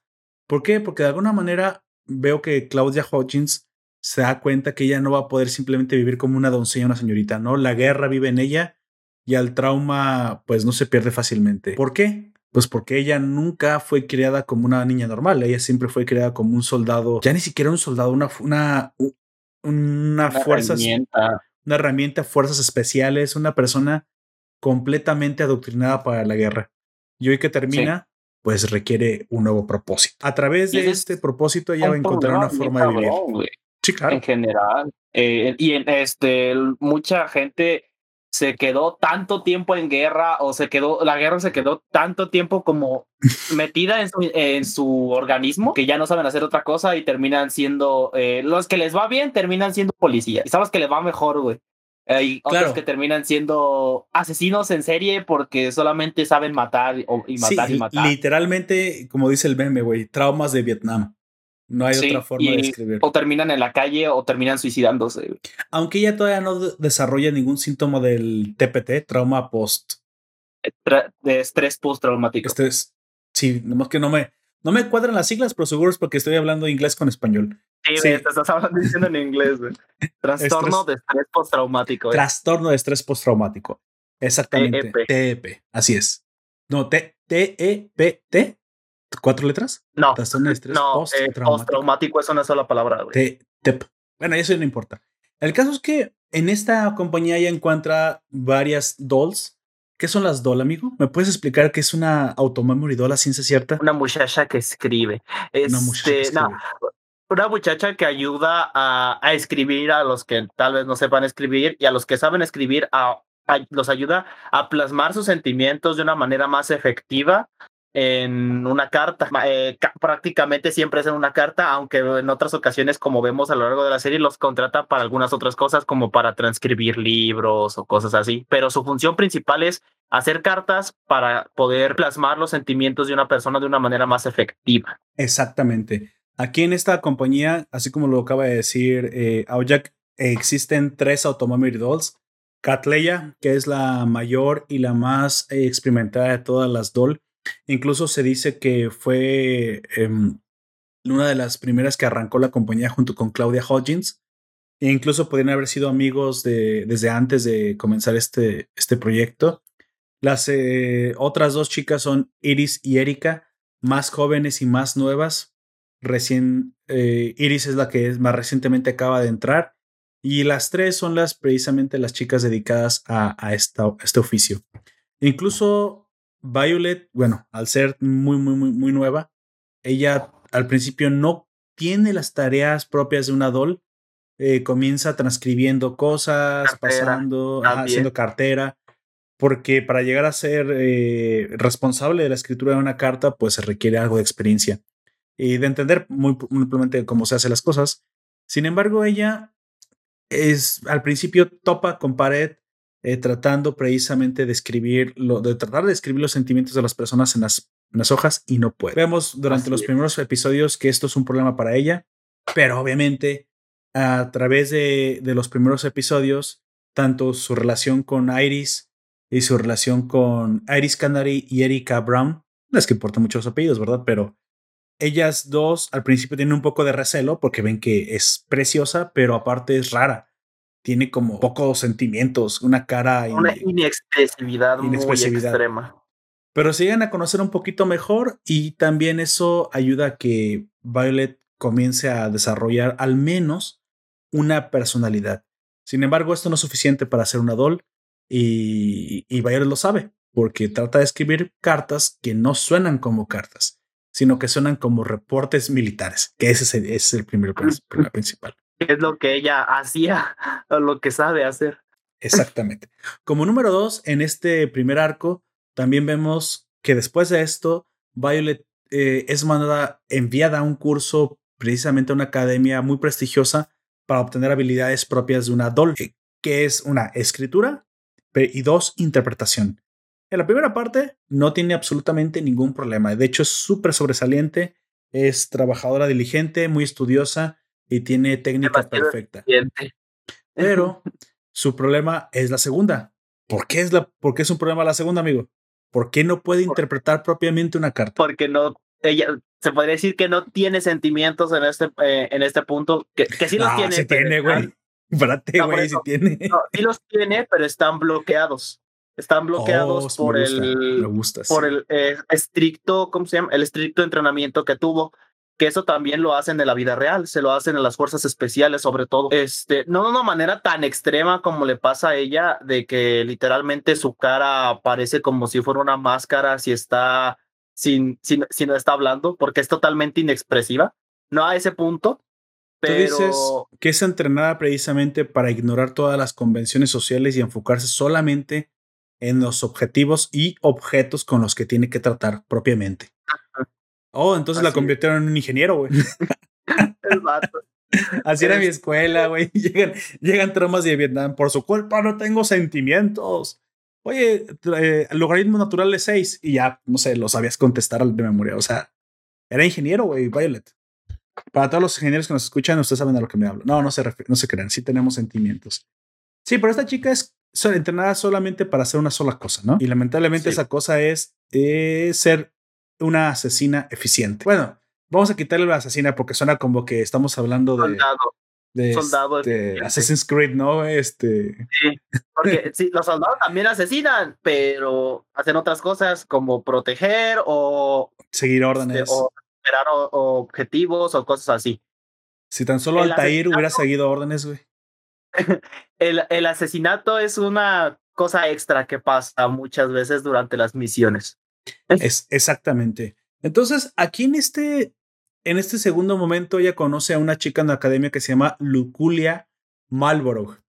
¿Por qué? Porque de alguna manera veo que Claudia Hodgins se da cuenta que ella no va a poder simplemente vivir como una doncella, una señorita, ¿no? La guerra vive en ella y al trauma pues no se pierde fácilmente. ¿Por qué? Pues porque ella nunca fue criada como una niña normal, ella siempre fue criada como un soldado, ya ni siquiera un soldado, una, una, una, fuerza, herramienta. una herramienta, fuerzas especiales, una persona completamente adoctrinada para la guerra. Y hoy que termina, pues requiere un nuevo propósito. A través de este propósito ella va a encontrar una forma de vivir. Sí, claro. En general. Eh, y en este, mucha gente se quedó tanto tiempo en guerra o se quedó, la guerra se quedó tanto tiempo como metida en su, en su organismo que ya no saben hacer otra cosa y terminan siendo, eh, los que les va bien terminan siendo policías y sabes que les va mejor, güey. Hay otros que terminan siendo asesinos en serie porque solamente saben matar y matar y matar. Literalmente, como dice el meme, güey, traumas de Vietnam. No hay otra forma de escribir. O terminan en la calle o terminan suicidándose. Aunque ella todavía no desarrolla ningún síntoma del TPT, trauma post. de estrés postraumático. Estrés. Sí, nomás que no me, no me cuadran las siglas, pero seguro es porque estoy hablando inglés con español. Sí, te estás hablando diciendo en inglés, Trastorno de estrés postraumático. Trastorno de estrés postraumático. Exactamente. TEP. E así es. No, T-E-P-T. ¿Cuatro letras? No. Trastorno de estrés no, eh, postraumático. es una sola palabra. TEP. Bueno, eso no importa. El caso es que en esta compañía ya encuentra varias dolls ¿Qué son las DOL, amigo? ¿Me puedes explicar qué es una automemory doll a ciencia cierta? Una muchacha que escribe. una muchacha que este, una muchacha que ayuda a, a, escribir a los que tal vez no sepan escribir y a los que saben escribir a, los ayuda a plasmar sus sentimientos de una manera más efectiva en una carta. Eh, prácticamente siempre es en una carta, aunque en otras ocasiones, como vemos a lo largo de la serie, los contrata para algunas otras cosas, como para transcribir libros o cosas así. Pero su función principal es hacer cartas para poder plasmar los sentimientos de una persona de una manera más efectiva. Exactamente. Aquí en esta compañía, así como lo acaba de decir eh, existen tres Automobile Dolls. Catleya, que es la mayor y la más experimentada de todas las doll. Incluso se dice que fue em, una de las primeras que arrancó la compañía junto con Claudia Hodgins. E incluso podrían haber sido amigos de, desde antes de comenzar este, este proyecto. Las eh, otras dos chicas son Iris y Erika, más jóvenes y más nuevas. Recién, eh, Iris es la que más recientemente acaba de entrar. Y las tres son las precisamente las chicas dedicadas a, a este oficio. Incluso Violet, bueno, al ser muy, muy, muy, muy nueva, ella al principio no tiene las tareas propias de una doll. Eh, comienza transcribiendo cosas, pasando, haciendo cartera porque para llegar a ser eh, responsable de la escritura de una carta, pues se requiere algo de experiencia y de entender muy, simplemente cómo se hacen las cosas. Sin embargo, ella es al principio topa con pared eh, tratando precisamente de escribir, lo, de tratar de escribir los sentimientos de las personas en las, las hojas y no puede. Vemos durante los primeros episodios que esto es un problema para ella, pero obviamente a través de, de los primeros episodios, tanto su relación con Iris y su relación con Iris Canary y Erika Brown. Es que importan mucho los apellidos, ¿verdad? Pero ellas dos al principio tienen un poco de recelo porque ven que es preciosa, pero aparte es rara. Tiene como pocos sentimientos, una cara. Una inexpresividad, muy extrema. Pero se llegan a conocer un poquito mejor y también eso ayuda a que Violet comience a desarrollar al menos una personalidad. Sin embargo, esto no es suficiente para ser una doll y, y Bayer lo sabe, porque trata de escribir cartas que no suenan como cartas, sino que suenan como reportes militares, que ese es el, es el primer principal. Es lo que ella hacía, o lo que sabe hacer. Exactamente. Como número dos, en este primer arco, también vemos que después de esto, Violet eh, es mandada, enviada a un curso, precisamente a una academia muy prestigiosa, para obtener habilidades propias de una doll, que es una escritura y dos, interpretación. En la primera parte no tiene absolutamente ningún problema. De hecho, es súper sobresaliente, es trabajadora diligente, muy estudiosa y tiene técnica perfecta. Pero su problema es la segunda. ¿Por qué es, la, ¿Por qué es un problema la segunda, amigo? ¿Por qué no puede interpretar propiamente una carta? Porque no, ella se podría decir que no tiene sentimientos en este, eh, en este punto, que, que sí los tiene. Sí tiene, güey. Espérate, güey, si tiene. sí los tiene, pero están bloqueados. Están bloqueados oh, por, el, por el eh, estricto, ¿cómo se llama? El estricto entrenamiento que tuvo. Que eso también lo hacen en la vida real, se lo hacen en las fuerzas especiales, sobre todo. Este, no de una manera tan extrema como le pasa a ella, de que literalmente su cara parece como si fuera una máscara si está sin, si no está hablando, porque es totalmente inexpresiva. No a ese punto, Tú dices que es entrenada precisamente para ignorar todas las convenciones sociales y enfocarse solamente en los objetivos y objetos con los que tiene que tratar propiamente. Oh, entonces la convirtieron en un ingeniero, güey. Así era mi escuela, güey. Llegan, llegan traumas de Vietnam. Por su culpa no tengo sentimientos. Oye, eh, logaritmo natural de 6. Y ya, no sé, lo sabías contestar de memoria. O sea, era ingeniero, güey, Violet. Para todos los ingenieros que nos escuchan, ustedes saben de lo que me hablo. No, no se, no se crean, sí tenemos sentimientos. Sí, pero esta chica es entrenada solamente para hacer una sola cosa, ¿no? Y lamentablemente esa cosa es eh, ser una asesina eficiente. Bueno, vamos a quitarle la asesina porque suena como que estamos hablando de... Soldado. De, soldado este, Assassin's Creed, ¿no? Este. Sí, porque sí, los soldados también asesinan, pero hacen otras cosas como proteger o seguir este, órdenes esperar objetivos o cosas así. Si tan solo Altair hubiera seguido órdenes, güey. el, el asesinato es una cosa extra que pasa muchas veces durante las misiones. Es exactamente. Entonces, aquí en este, en este segundo momento, ella conoce a una chica en la academia que se llama Luculia Malborough.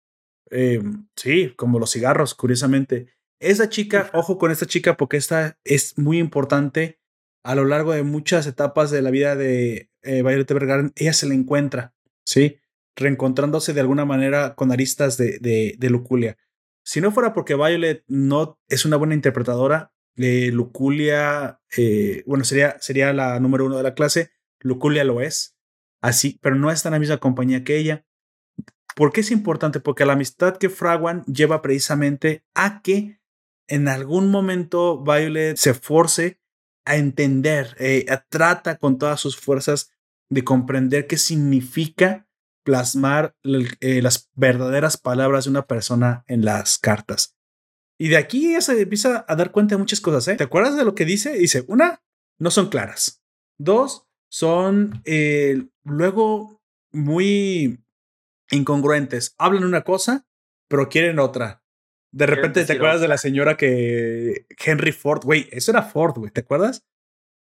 Eh, sí, como los cigarros, curiosamente. Esa chica, ojo con esta chica porque esta es muy importante a lo largo de muchas etapas de la vida de eh, Violet Evergarden, ella se la encuentra, ¿sí? Reencontrándose de alguna manera con aristas de, de, Luculia. Si no fuera porque Violet no es una buena interpretadora, Luculia, eh, bueno, sería, sería la número uno de la clase. Luculia lo es, así, pero no está en la misma compañía que ella. ¿Por qué es importante? Porque la amistad que fraguan lleva precisamente a que en algún momento Violet se force a entender, eh, trata con todas sus fuerzas de comprender qué significa plasmar eh, las verdaderas palabras de una persona en las cartas. Y de aquí ella se empieza a dar cuenta de muchas cosas. ¿eh? ¿Te acuerdas de lo que dice? Dice, una, no son claras. Dos, son eh, luego muy incongruentes. Hablan una cosa, pero quieren otra. De repente te acuerdas de la señora que Henry Ford, güey, eso era Ford, güey, ¿te acuerdas?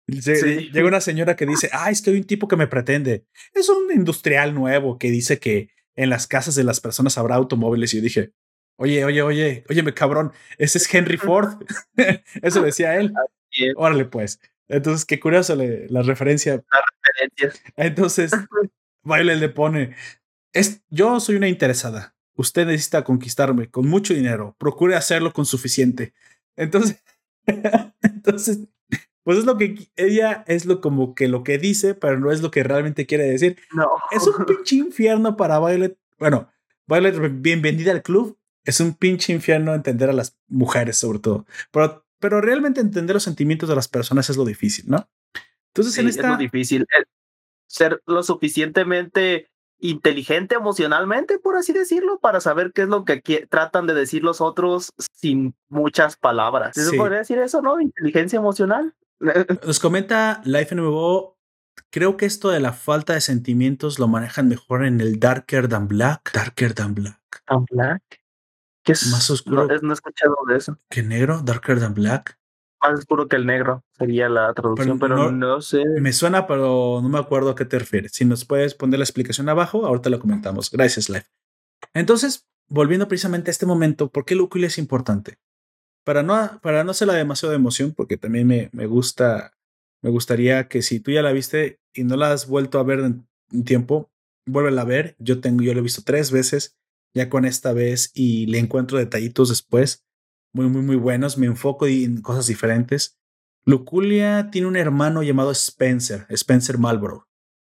Llega una señora que dice, ah, es que hay un tipo que me pretende. Es un industrial nuevo que dice que en las casas de las personas habrá automóviles. Y yo dije, oye, oye, oye, oye, me cabrón, ese es Henry Ford. Eso decía él. Órale, pues. Entonces, qué curioso la referencia. La Entonces, Violet le pone, es, yo soy una interesada. Usted necesita conquistarme con mucho dinero. Procure hacerlo con suficiente. Entonces, entonces pues es lo que ella es lo como que lo que dice, pero no es lo que realmente quiere decir. No. Es un pinche infierno para Violet. Bueno, Violet, bienvenida al club. Es un pinche infierno entender a las mujeres, sobre todo. Pero, pero realmente entender los sentimientos de las personas es lo difícil, ¿no? Entonces, en esta. Es lo difícil. Eh, ser lo suficientemente inteligente emocionalmente, por así decirlo, para saber qué es lo que tratan de decir los otros sin muchas palabras. ¿Se podría decir eso, no? Inteligencia emocional. Nos comenta Life MMO. Creo que esto de la falta de sentimientos lo manejan mejor en el Darker Than Black. Darker Than Black. ¿Than Black? ¿Qué es? Más oscuro. No, he escuchado de eso. ¿Qué negro? Darker Than Black. Más oscuro que el negro sería la traducción, pero, no, sé. Me suena, pero no me acuerdo a qué te refieres. Si nos puedes poner la explicación abajo, ahorita lo comentamos. Gracias, Life. Entonces, volviendo precisamente a este momento, ¿por qué Lucule es importante? para no, para no hacerla demasiado de emoción, porque también me, me gusta, me gustaría que si tú ya la viste y no la has vuelto a ver en un tiempo, vuélvela a ver. Yo tengo, yo la he visto tres veces, ya con esta vez, y le encuentro detallitos después, muy, muy, muy buenos. Me enfoco en cosas diferentes. Luculia tiene un hermano llamado Spencer, Spencer Marlborough.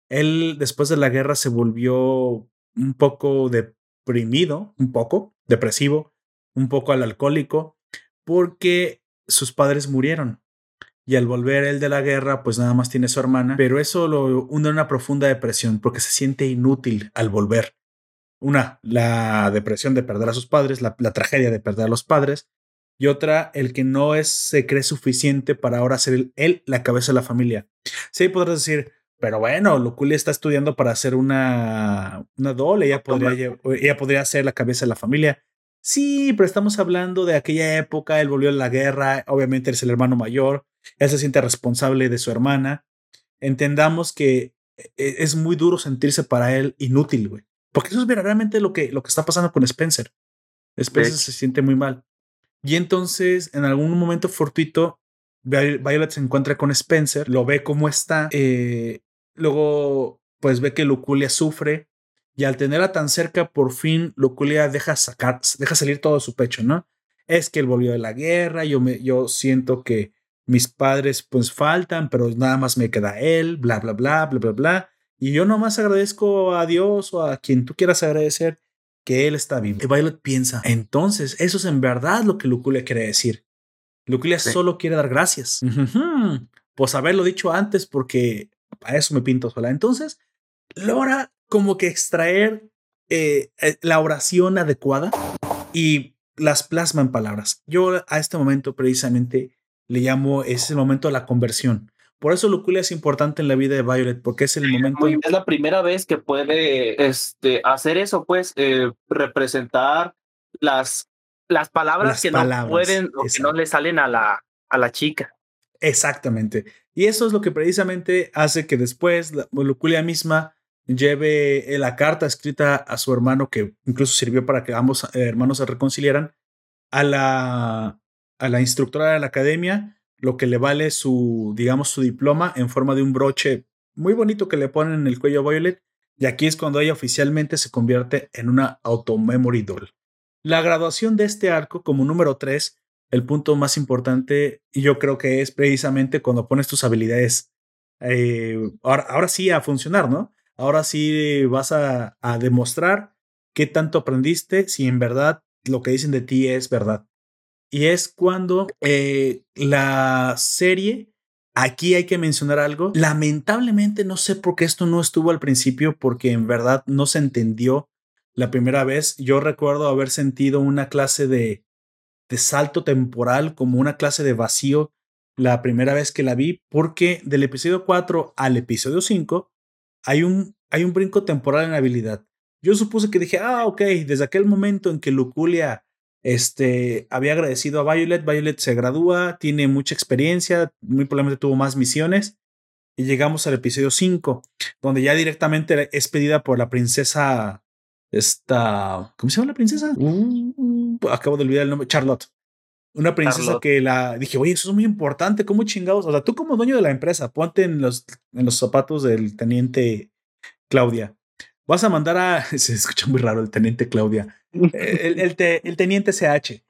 Él, después de la guerra, se volvió un poco deprimido, un poco depresivo, un poco al alcohólico porque sus padres murieron. Y al volver él de la guerra, pues nada más tiene su hermana, pero eso lo hunde en una profunda depresión porque se siente inútil al volver. Una, la depresión de perder a sus padres, la, tragedia de perder a los padres, y otra, el que no es, se cree suficiente para ahora ser él, la cabeza de la familia. Sí, podrás decir, pero bueno, Luculi está estudiando para ser una, una doble, ella podría, ella podría ser la cabeza de la familia. Sí, pero estamos hablando de aquella época, él volvió a la guerra, obviamente él es el hermano mayor, él se siente responsable de su hermana. Entendamos que e, e, es muy duro sentirse para él inútil, güey. Porque eso es verdaderamente lo que, lo que está pasando con Spencer. Spencer se siente muy mal. Y entonces, en algún momento fortuito, Violet se encuentra con Spencer, lo ve cómo está, eh, luego pues ve que Luculia sufre, y al tenerla tan cerca, por fin Luculia deja sacar, deja salir todo su pecho, ¿no? Es que él volvió de la guerra, yo, me, yo siento que mis padres pues faltan, pero nada más me queda él, bla, bla, bla, bla, bla, bla. Y yo nomás agradezco a Dios o a quien tú quieras agradecer que él está vivo. Y Violet piensa, entonces, eso es en verdad lo que Luculia quiere decir. Luculia solo quiere dar gracias. Pues haberlo dicho antes porque a eso me pinto sola. Entonces, logra como que extraer eh, eh, la oración adecuada y las plasma en palabras. Yo a este momento precisamente le llamo, ese momento de la conversión. Por eso Luculia es importante en la vida de Violet, porque es el momento. Es la primera vez que puede este, hacer eso, pues, eh, representar las, las palabras que no pueden o que no le salen a la, a la chica. Exactamente. Y eso es lo que precisamente hace que después la Luculia misma lleve eh, la carta escrita a su hermano, que incluso sirvió para que ambos eh, hermanos se reconciliaran, a la, a la instructora de la academia, lo que le vale su, digamos, su diploma en forma de un broche muy bonito que le ponen en el cuello Violet. Y aquí es cuando ella oficialmente se convierte en una automemory doll. La graduación de este arco como número 3, el punto más importante, yo creo que es precisamente cuando pones tus habilidades eh, ahora, ahora, sí a funcionar, ¿no? Ahora sí vas a, a demostrar qué tanto aprendiste, si en verdad lo que dicen de ti es verdad. Y es cuando eh, la serie, aquí hay que mencionar algo, lamentablemente no sé por qué esto no estuvo al principio, porque en verdad no se entendió la primera vez. Yo recuerdo haber sentido una clase de, de salto temporal, como una clase de vacío la primera vez que la vi, porque del episodio 4 al episodio 5 hay un, hay un brinco temporal en habilidad. Yo supuse que dije, ah, ok, desde aquel momento en que Luculia este, había agradecido a Violet, Violet se gradúa, tiene mucha experiencia, muy probablemente tuvo más misiones, y llegamos al episodio 5, donde ya directamente es pedida por la princesa, esta, ¿cómo se llama la princesa? Uh, acabo de olvidar el nombre, Charlotte. Una princesa que la dije, oye, eso es muy importante, ¿cómo chingados? O sea, tú como dueño de la empresa, ponte en los, en los zapatos del teniente Claudia. Vas a mandar a. Se escucha muy raro el teniente Claudia. El, el, el teniente CH.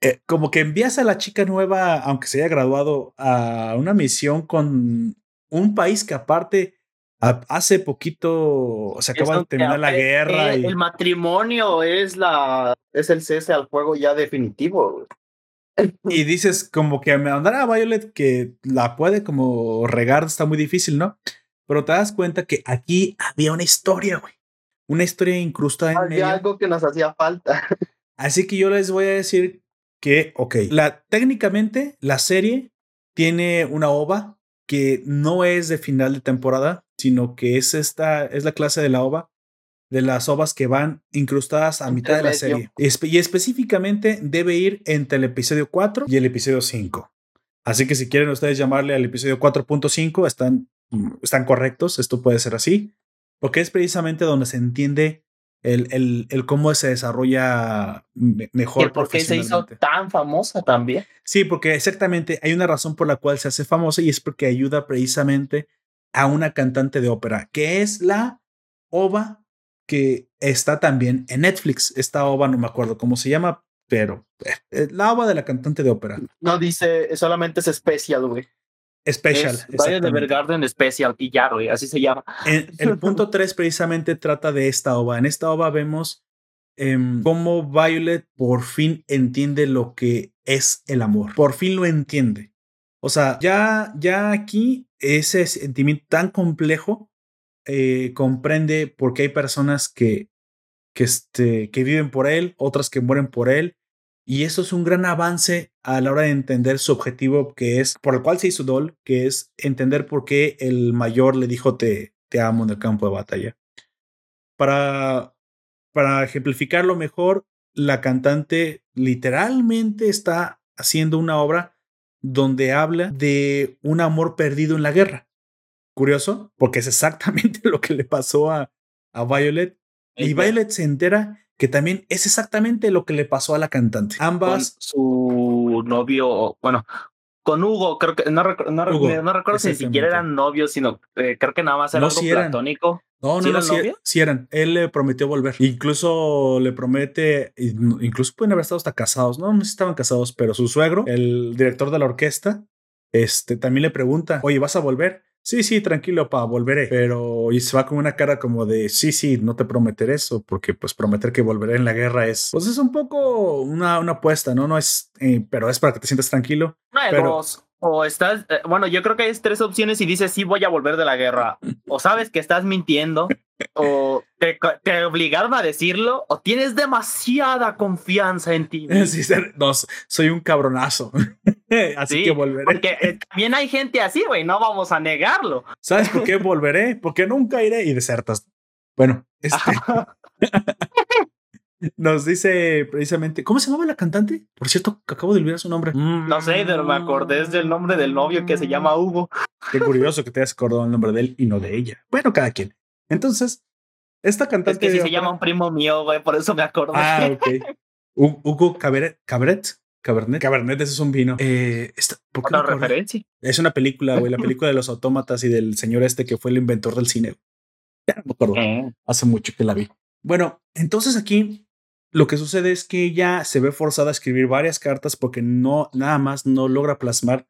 Eh, como que envías a la chica nueva, aunque se haya graduado, a una misión con un país que aparte hace poquito se acaba de terminar la guerra. El, y... el matrimonio es la es el cese al fuego ya definitivo. Y dices como que me mandará a Violet que la puede como regar, está muy difícil, ¿no? Pero te das cuenta que aquí había una historia, güey. Una historia incrustada en había algo que nos hacía falta. Así que yo les voy a decir que, ok, la, técnicamente la serie tiene una ova que no es de final de temporada, sino que es esta, es la clase de la ova de las ovas que van incrustadas a mitad de la serie. Y específicamente debe ir entre el episodio 4 y el episodio 5. Así que si quieren ustedes llamarle al episodio 4.5, están, están correctos, esto puede ser así, porque es precisamente donde se entiende el, el, el cómo se desarrolla mejor. ¿Y por qué se hizo tan famosa también? Sí, porque exactamente hay una razón por la cual se hace famosa y es porque ayuda precisamente a una cantante de ópera, que es la ova que está también en Netflix. Esta ova no me acuerdo cómo se llama, pero eh, la ova de la cantante de ópera. No dice, solamente es especial, güey. Special. Valle de Bergarden Special y ya, güey, así se llama. el punto 3 precisamente trata de esta ova. En esta ova vemos em, cómo Violet por fin entiende lo que es el amor. Por fin lo entiende. O sea, ya, ya aquí ese sentimiento tan complejo eh, comprende por qué hay personas que, que, este, que viven por él, otras que mueren por él. Y eso es un gran avance a la hora de entender su objetivo, que es por el cual se hizo Doll, que es entender por qué el mayor le dijo te, te amo en el campo de batalla. Para, para ejemplificarlo mejor, la cantante literalmente está haciendo una obra donde habla de un amor perdido en la guerra curioso, porque es exactamente lo que le pasó a, a Violet. Y Violet se entera que también es exactamente lo que le pasó a la cantante. Ambas. su novio, bueno, con Hugo, creo que no, no, recuerdo si siquiera eran novios, sino eh, creo que nada más era algo platónico. No, no, no, sí, eran. Él le prometió volver. Incluso le promete, incluso pueden haber estado hasta casados. No, no sé si estaban casados, pero su suegro, el director de la orquesta, este también le pregunta, oye, ¿vas a volver? Sí, sí, tranquilo, pa, volveré. Pero y se va con una cara como de, sí, sí, no te prometeré eso, porque pues prometer que volveré en la guerra es, pues es un poco una, una apuesta, ¿no? No es, eh, pero es para que te sientas tranquilo. No hay pero, O estás, eh, bueno, yo creo que hay tres opciones y dices, sí, voy a volver de la guerra. O sabes que estás mintiendo, o te, te, obligaron a decirlo, o tienes demasiada confianza en ti. Sí, no, soy un cabronazo. Así que volveré. Porque eh, también hay gente así, güey, no vamos a negarlo. ¿Sabes por qué volveré? Porque nunca iré y desertas. Bueno, este. Nos dice precisamente, ¿cómo se llamaba la cantante? Por cierto, que acabo de olvidar su nombre. No sé, pero me acordé del nombre del novio que se llama Hugo. Qué curioso que te hayas acordado el nombre de él y no de ella. Bueno, cada quien. Entonces, esta cantante. Es que si se llama un primo mío, güey, por eso me acordé. Ah, ok. Hugo Cabret, Cabret, Cabernet. Cabernet, ese es un vino. Eh, esta, ¿por qué referencia? Es una película, güey, la película de los autómatas y del señor este que fue el inventor del cine. Ya no me acuerdo. Hace mucho que la vi. Bueno, entonces aquí lo que sucede es que ella se ve forzada a escribir varias cartas porque no, nada más no logra plasmar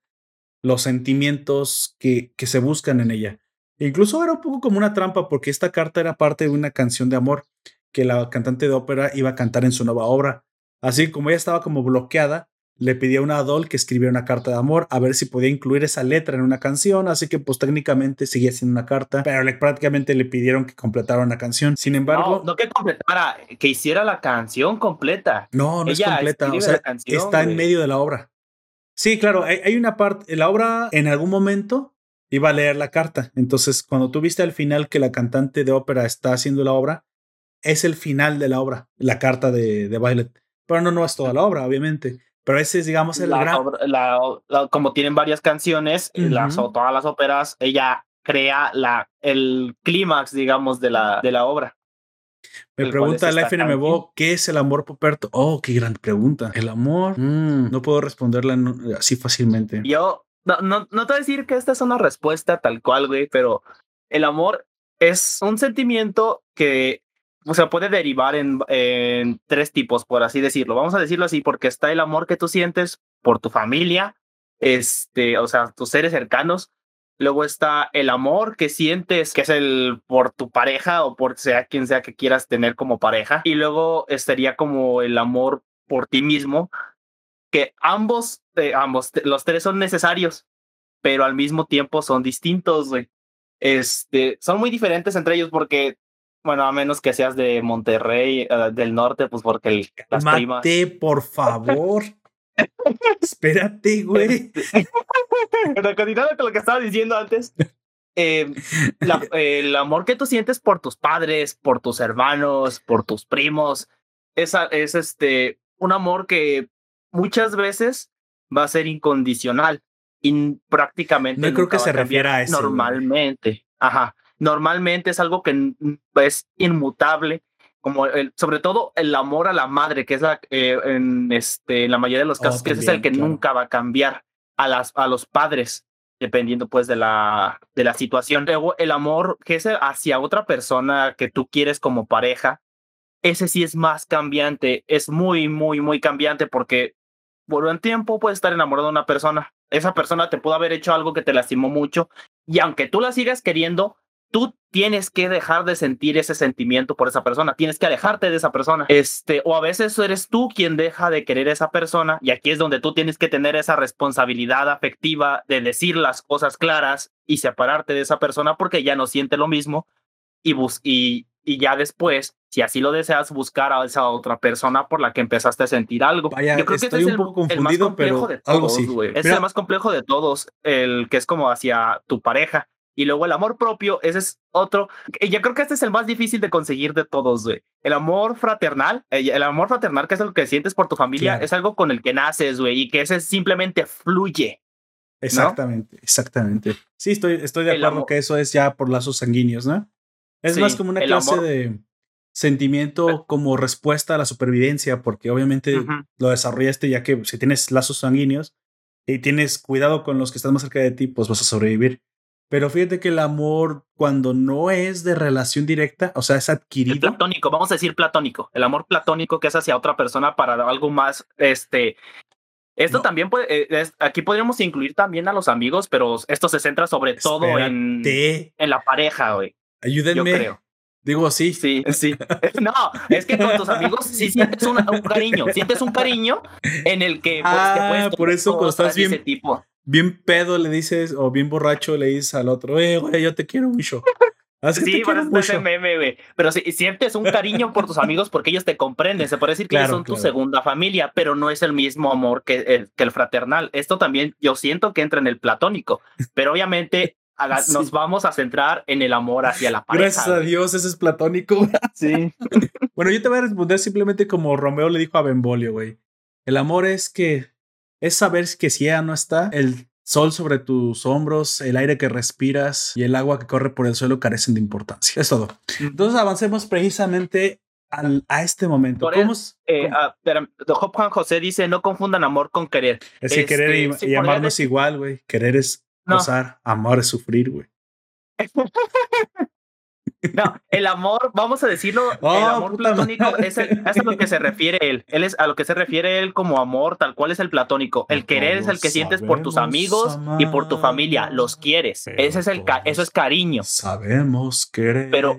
los sentimientos que, que se buscan en ella. incluso era un poco como una trampa porque esta carta era parte de una canción de amor que la cantante de ópera iba a cantar en su nueva obra. Así como ella estaba como bloqueada, le pidió a una Adol que escribiera una carta de amor a ver si podía incluir esa letra en una canción, así que pues técnicamente seguía siendo una carta, pero le, prácticamente le pidieron que completara una canción. Sin embargo, no, no que completara, que hiciera la canción completa. No, no es completa, o sea, está en medio de la obra. Sí, claro, hay, hay una parte, la obra en algún momento iba a leer la carta, entonces cuando tú viste al final que la cantante de ópera está haciendo la obra, es el final de la obra, la carta de, de Violet. Pero no, no es toda la obra, obviamente. Pero ese es, digamos, el la, gran... como tienen varias canciones, las, todas las óperas, ella crea la, el clímax, digamos, de la, de la obra. Me pregunta la FNMBO, ¿qué es el amor Poperto? Oh, qué gran pregunta. El amor, mm, no puedo responderla así fácilmente. Yo, no, no, no te voy a decir que esta es una respuesta tal cual, güey, pero el amor es un sentimiento que o sea, puede derivar en, en, tres tipos, por así decirlo. Vamos a decirlo así, porque está el amor que tú sientes por tu familia, este, o sea, tus seres cercanos. Luego está el amor que sientes, que es el por tu pareja o por sea quien sea que quieras tener como pareja. Y luego estaría como el amor por ti mismo, que ambos, eh, ambos, los tres son necesarios, pero al mismo tiempo son distintos, güey. Este, son muy diferentes entre ellos porque bueno, a menos que seas de Monterrey, uh, del norte, pues porque el, las Mate, primas. por favor. Espérate, güey. Pero continuando con lo que estaba diciendo antes, eh, la, el amor que tú sientes por tus padres, por tus hermanos, por tus primos, es, es este, un amor que muchas veces va a ser incondicional y prácticamente. No creo que se refiera a eso. Normalmente. Ajá normalmente es algo que es inmutable, como el, sobre todo el amor a la madre, que es la, eh, en, este, en la mayoría de los oh, casos, que es el que nunca va a cambiar a, las, a los padres, dependiendo pues de la, de la situación. Luego, el amor que es hacia otra persona que tú quieres como pareja, ese sí es más cambiante, es muy, muy, muy cambiante porque por un tiempo puedes estar enamorado de una persona. Esa persona te pudo haber hecho algo que te lastimó mucho y aunque tú la sigas queriendo, tú tienes que dejar de sentir ese sentimiento por esa persona, tienes que alejarte de esa persona. Este, o a veces eres tú quien deja de querer a esa persona y aquí es donde tú tienes que tener esa responsabilidad afectiva de decir las cosas claras y separarte de esa persona porque ya no siente lo mismo y y y ya después, si así lo deseas, buscar a esa otra persona por la que empezaste a sentir algo. Vaya, Yo creo que estoy un poco confundido, pero de algo sí. Es el más complejo de todos, el que es como hacia tu pareja y luego el amor propio, ese es otro. Yo creo que este es el más difícil de conseguir de todos, güey. El amor fraternal, eh, el amor fraternal, que es lo que sientes por tu familia, es algo con el que naces, güey, y que ese simplemente fluye. Exactamente, exactamente. Sí, estoy, estoy de acuerdo que eso es ya por lazos sanguíneos, ¿no? Es más como una clase de sentimiento como respuesta a la supervivencia, porque obviamente lo desarrollaste ya que si tienes lazos sanguíneos y tienes cuidado con los que están más cerca de ti, pues vas a sobrevivir. Pero fíjate que el amor, cuando no es de relación directa, o sea, es adquirido. El platónico, vamos a decir platónico. El amor platónico que es hacia otra persona para algo más, este. Esto también puede, eh, aquí podríamos incluir también a los amigos, pero esto se centra sobre todo en, en la pareja, güey. Ayúdenme. Yo creo. Digo, sí. Sí, sí. No, es que con tus amigos sí sientes un, cariño, sientes un cariño en el que pues, ah, por eso cuando estás bien, tipo bien pedo le dices, o bien borracho le dices al otro, eh, güey, yo te quiero mucho. Así sí, por eso ese meme, güey. Pero si sientes un cariño por tus amigos porque ellos te comprenden, se puede decir que ellos son tu segunda familia, pero no es el mismo amor que el, que el fraternal. Esto también yo siento que entra en el platónico, pero obviamente nos vamos a centrar en el amor hacia la pareja. Gracias a Dios, ese es platónico. Sí. bueno, yo te voy a responder simplemente como Romeo le dijo a Benvolio, güey. El amor es que es saber que si ella no está, el sol sobre tus hombros, el aire que respiras y el agua que corre por el suelo carecen de importancia. Es todo. Entonces avancemos precisamente al, a este momento. ¿Cómo, eh, ah, Juan José dice, no confundan amor con querer. Es que querer y, este, amar no es igual, güey. Querer es gozar, amar es sufrir, güey. No, el amor, vamos a decirlo, el Oh, amor platónico madre. es, el- es a lo que se refiere él. Él es a lo que se refiere él como amor, tal cual es el platónico. El querer es el que sientes por tus amigos y por tu familia. Los quieres. Ese es el eso es cariño. Sabemos querer. Pero-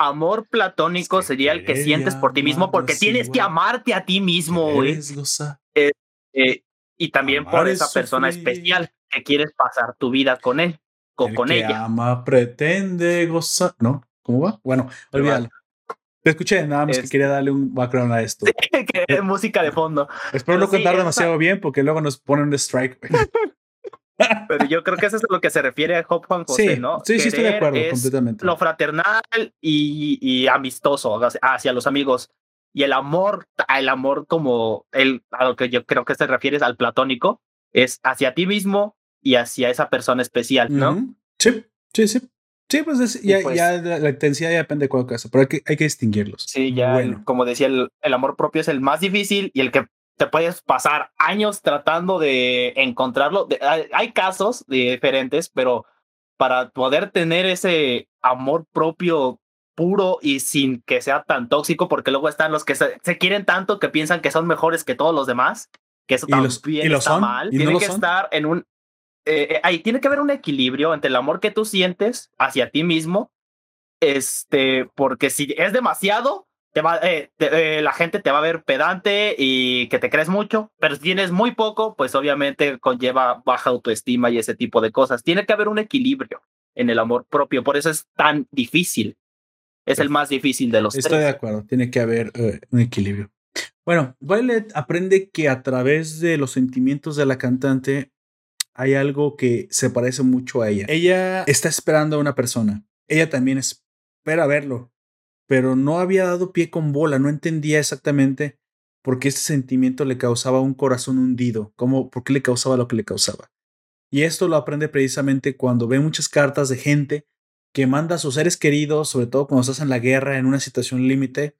Amor platónico Es que sería el que sientes por ti mismo porque es tienes que amarte a ti mismo, güey. Gozar. Eh, y también Amar por es esa persona especial que quieres pasar tu vida con él o El con que ella. ama pretende gozar. ¿No? ¿Cómo va? Bueno, olvídalo. Te escuché, nada más que quería darle un background a esto. que es música de fondo. Espero Pero no sí, contar esa- demasiado bien porque luego nos ponen un strike. Pero yo creo que eso es a lo que se refiere a Hop Juan José, sí, ¿no? sí, sí, estoy de acuerdo completamente. Lo fraternal y, y amistoso hacia- hacia los amigos. Y el amor, el amor como el, a lo que yo creo que se refiere es al platónico, es hacia ti mismo y hacia esa persona especial, ¿no? Sí, sí, sí. Sí, pues, es- ya, pues- ya la, la intensidad ya depende de cada caso, pero hay que, hay que distinguirlos. Sí, ya, Bueno, como decía, el, el amor propio es el más difícil y el que te puedes pasar años tratando de encontrarlo. De- hay, hay casos diferentes, pero para poder tener ese amor propio puro y sin que sea tan tóxico, porque luego están los que se, se quieren tanto que piensan que son mejores que todos los demás, que eso ¿Y los- también y lo está son? mal. ¿Y no Tiene lo que son? estar en un... eh, eh, ahí tiene que haber un equilibrio entre el amor que tú sientes hacia ti mismo este, porque si es demasiado, te va, eh, te- eh, la gente te va a ver pedante y que te crees mucho, pero si tienes muy poco, pues obviamente conlleva baja autoestima y ese tipo de cosas. Tiene que haber un equilibrio en el amor propio, por eso es tan difícil. Es el más difícil de los estoy de tres. acuerdo, tiene que haber un equilibrio. Bueno, Violet aprende que a través de los sentimientos de la cantante hay algo que se parece mucho a ella. Ella está esperando a una persona. Ella también espera verlo, pero no había dado pie con bola, no entendía exactamente por qué ese sentimiento le causaba un corazón hundido, cómo, por qué le causaba lo que le causaba. Y esto lo aprende precisamente cuando ve muchas cartas de gente que manda a sus seres queridos, sobre todo cuando estás en la guerra, en una situación límite,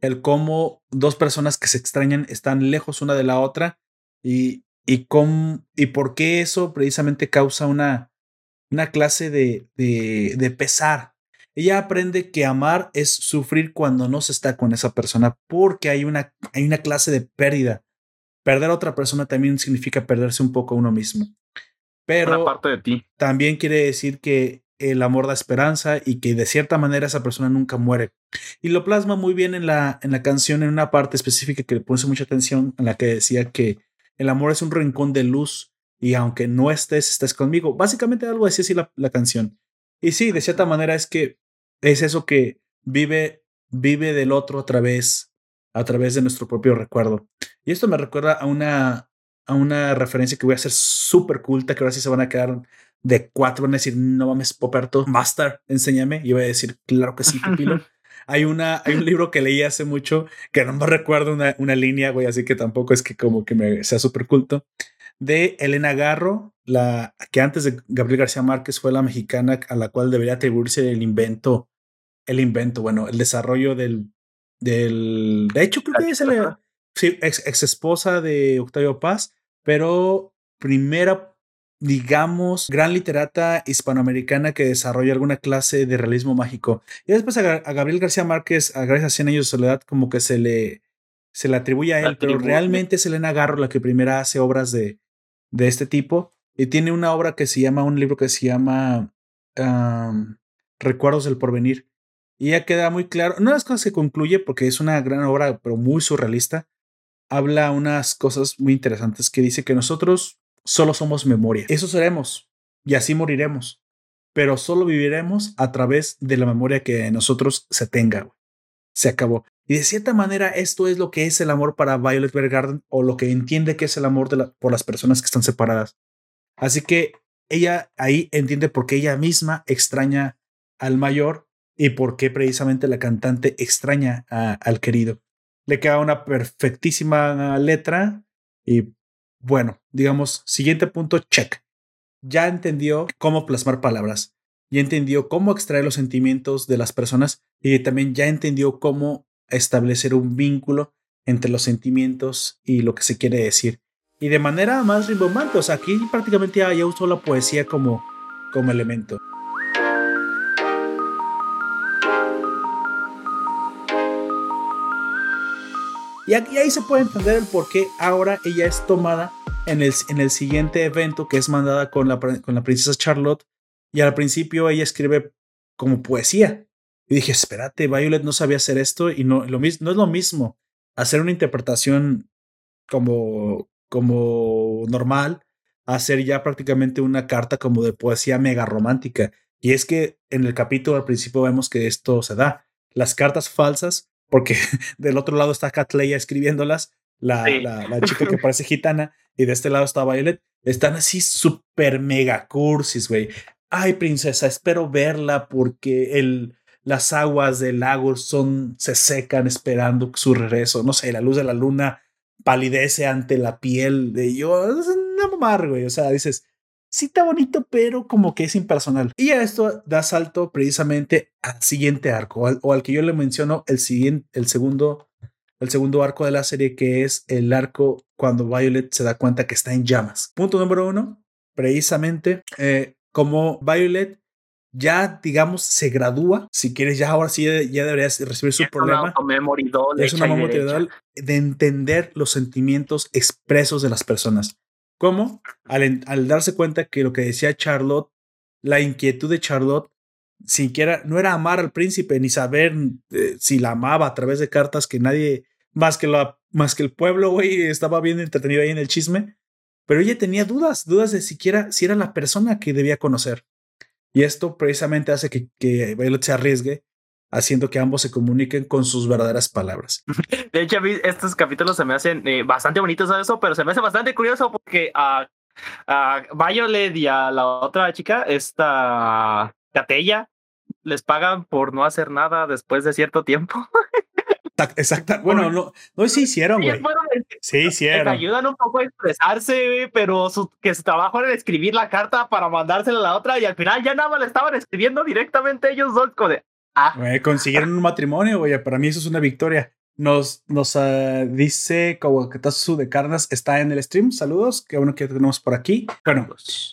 el cómo dos personas que se extrañan están lejos una de la otra y, y, cómo, y por qué eso precisamente causa una, una clase de, de, de pesar. Ella aprende que amar es sufrir cuando no se está con esa persona porque hay una, hay una clase de pérdida. Perder a otra persona también significa perderse un poco a uno mismo. Pero Una parte de ti. también quiere decir que el amor da esperanza y que de cierta manera esa persona nunca muere. Y lo plasma muy bien en la, en la canción, en una parte específica que le puse mucha atención, en la que decía que el amor es un rincón de luz y aunque no estés, estás conmigo. Básicamente algo así así la, la canción. Y sí, de cierta manera es que es eso que vive, vive del otro a través, a través de nuestro propio recuerdo. Y esto me recuerda a una, a una referencia que voy a hacer súper culta, que ahora sí se van a quedar de cuatro, van a decir, no mames, Poperto, Master, enséñame. Y voy a decir, claro que sí, Pupilo. Hay, una, hay un libro que leí hace mucho que no me recuerdo una, una línea, güey, así que tampoco es que como que me sea súper culto, de Elena Garro, la que antes de Gabriel García Márquez fue la mexicana a la cual debería atribuirse el invento, el invento, bueno, el desarrollo del, del, de hecho creo que es sí, ex, ex esposa de Octavio Paz, pero primera digamos, gran literata hispanoamericana que desarrolla alguna clase de realismo mágico. Y después a, a Gabriel García Márquez, a gracias a 100 años de soledad, como que se le, se le atribuye a él, pero realmente es Elena Garro la que primera hace obras de, de este tipo. Y tiene una obra que se llama, un libro que se llama um, Recuerdos del Porvenir. Y ya queda muy claro, no las cosas que concluye, porque es una gran obra, pero muy surrealista, habla unas cosas muy interesantes que dice que nosotros solo somos memoria. Eso seremos y así moriremos, pero solo viviremos a través de la memoria que nosotros se tenga. Se acabó. Y de cierta manera esto es lo que es el amor para Violet Bergarden o lo que entiende que es el amor por las personas que están separadas. Así que ella ahí entiende por qué ella misma extraña al mayor y por qué precisamente la cantante extraña al querido. Le queda una perfectísima letra y bueno, digamos, siguiente punto, check. Ya entendió cómo plasmar palabras, ya entendió cómo extraer los sentimientos de las personas y también ya entendió cómo establecer un vínculo entre los sentimientos y lo que se quiere decir. Y de manera más rimbombante, o sea, aquí prácticamente ya usó la poesía como, como elemento. Y, aquí, ahí se puede entender el por qué ahora ella es tomada en el, en el siguiente evento que es mandada con la, con la princesa Charlotte. Y al principio ella escribe como poesía. Y dije, espérate, Violet no sabía hacer esto y no, lo mismo, no es lo mismo hacer una interpretación como, como normal, hacer ya prácticamente una carta como de poesía mega romántica. Y es que en el capítulo al principio vemos que esto se da. Las cartas falsas, porque del otro lado está Catleya escribiéndolas, la, la, la, chica que parece gitana, y de este lado está Violet, están así súper mega cursis, güey. Ay, princesa, espero verla porque el, las aguas del lago son, se secan esperando su regreso. No sé, la luz de la luna palidece ante la piel de yo. Es una mamar, güey. O sea, dices, sí está bonito, pero como que es impersonal. Y a esto da salto precisamente al siguiente arco, o al que yo le menciono, el siguiente, el segundo, el segundo arco de la serie, que es el arco cuando Violet se da cuenta que está en llamas. Punto número uno, precisamente, eh, como Violet ya, digamos, se gradúa. Si quieres, ya ahora sí ya deberías recibir su problema. es una de entender los sentimientos expresos de las personas. ¿Cómo? Al, al, darse cuenta que lo que decía Charlotte, la inquietud de Charlotte, siquiera no era amar al príncipe ni saber eh, si la amaba a través de cartas que nadie más que la más que el pueblo, güey, estaba bien entretenido ahí en el chisme. Pero ella tenía dudas, dudas de siquiera si era la persona que debía conocer. Y esto precisamente hace que, que Violet se arriesgue, haciendo que ambos se comuniquen con sus verdaderas palabras. De hecho, a mí estos capítulos se me hacen eh, bastante bonitos a eso, pero se me hace bastante curioso porque a, a Violet y a la otra chica, esta Catella, les pagan por no hacer nada después de cierto tiempo. Exacto. Bueno, no, no sí hicieron, güey. Sí hicieron. ayudan un poco a expresarse, pero su, que su trabajo era escribir la carta para mandársela a la otra y al final ya nada más le estaban escribiendo directamente ellos dos. Con ah. consiguieron un matrimonio, güey. Para mí eso es una victoria. Nos, nos uh, dice su de Carnas está en el stream. Saludos, qué bueno que tenemos por aquí. Bueno,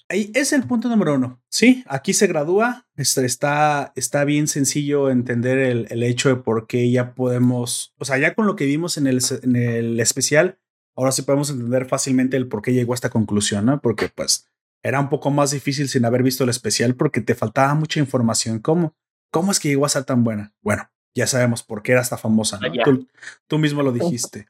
ahí es el punto número uno. Sí, aquí se gradúa. Este, está, está bien sencillo entender el, el, hecho de por qué ya podemos, o sea, ya con lo que vimos en el, en el especial, ahora sí podemos entender fácilmente el por qué llegó a esta conclusión, ¿no? Porque pues era un poco más difícil sin haber visto el especial porque te faltaba mucha información. ¿Cómo? ¿Cómo es que llegó a ser tan buena? Bueno, ya sabemos por qué era esta famosa. Tú, mismo lo dijiste.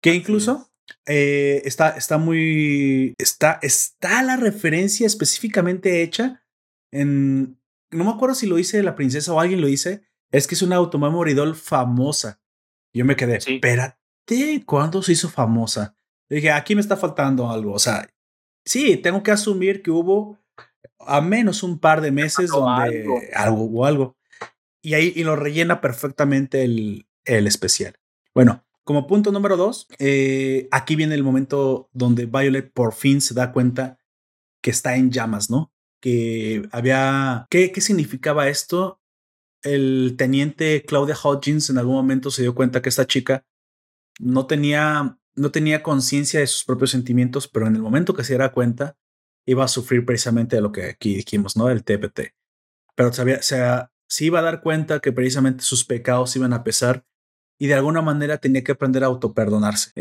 Que incluso eh, está, está muy. Está, está la referencia específicamente hecha en. No me acuerdo si lo hice la princesa o alguien lo dice. Es que es una automemory doll famosa. Yo me quedé, espérate, ¿cuándo se hizo famosa? dije, aquí me está faltando algo. O sea, sí, tengo que asumir que hubo a menos un par de meses donde algo o algo y ahí y lo rellena perfectamente el, el especial. Bueno, como punto número dos, eh, aquí viene el momento donde Violet por fin se da cuenta que está en llamas, ¿no? Que había... ¿Qué, qué significaba esto? El teniente Claudia Hodgins en algún momento se dio cuenta que esta chica no tenía, no tenía conciencia de sus propios sentimientos, pero en el momento que se diera cuenta, iba a sufrir precisamente de lo que aquí dijimos, ¿no? El TPT. Pero se, había, se, se iba a dar cuenta que precisamente sus pecados iban a pesar y de alguna manera tenía que aprender a autoperdonarse.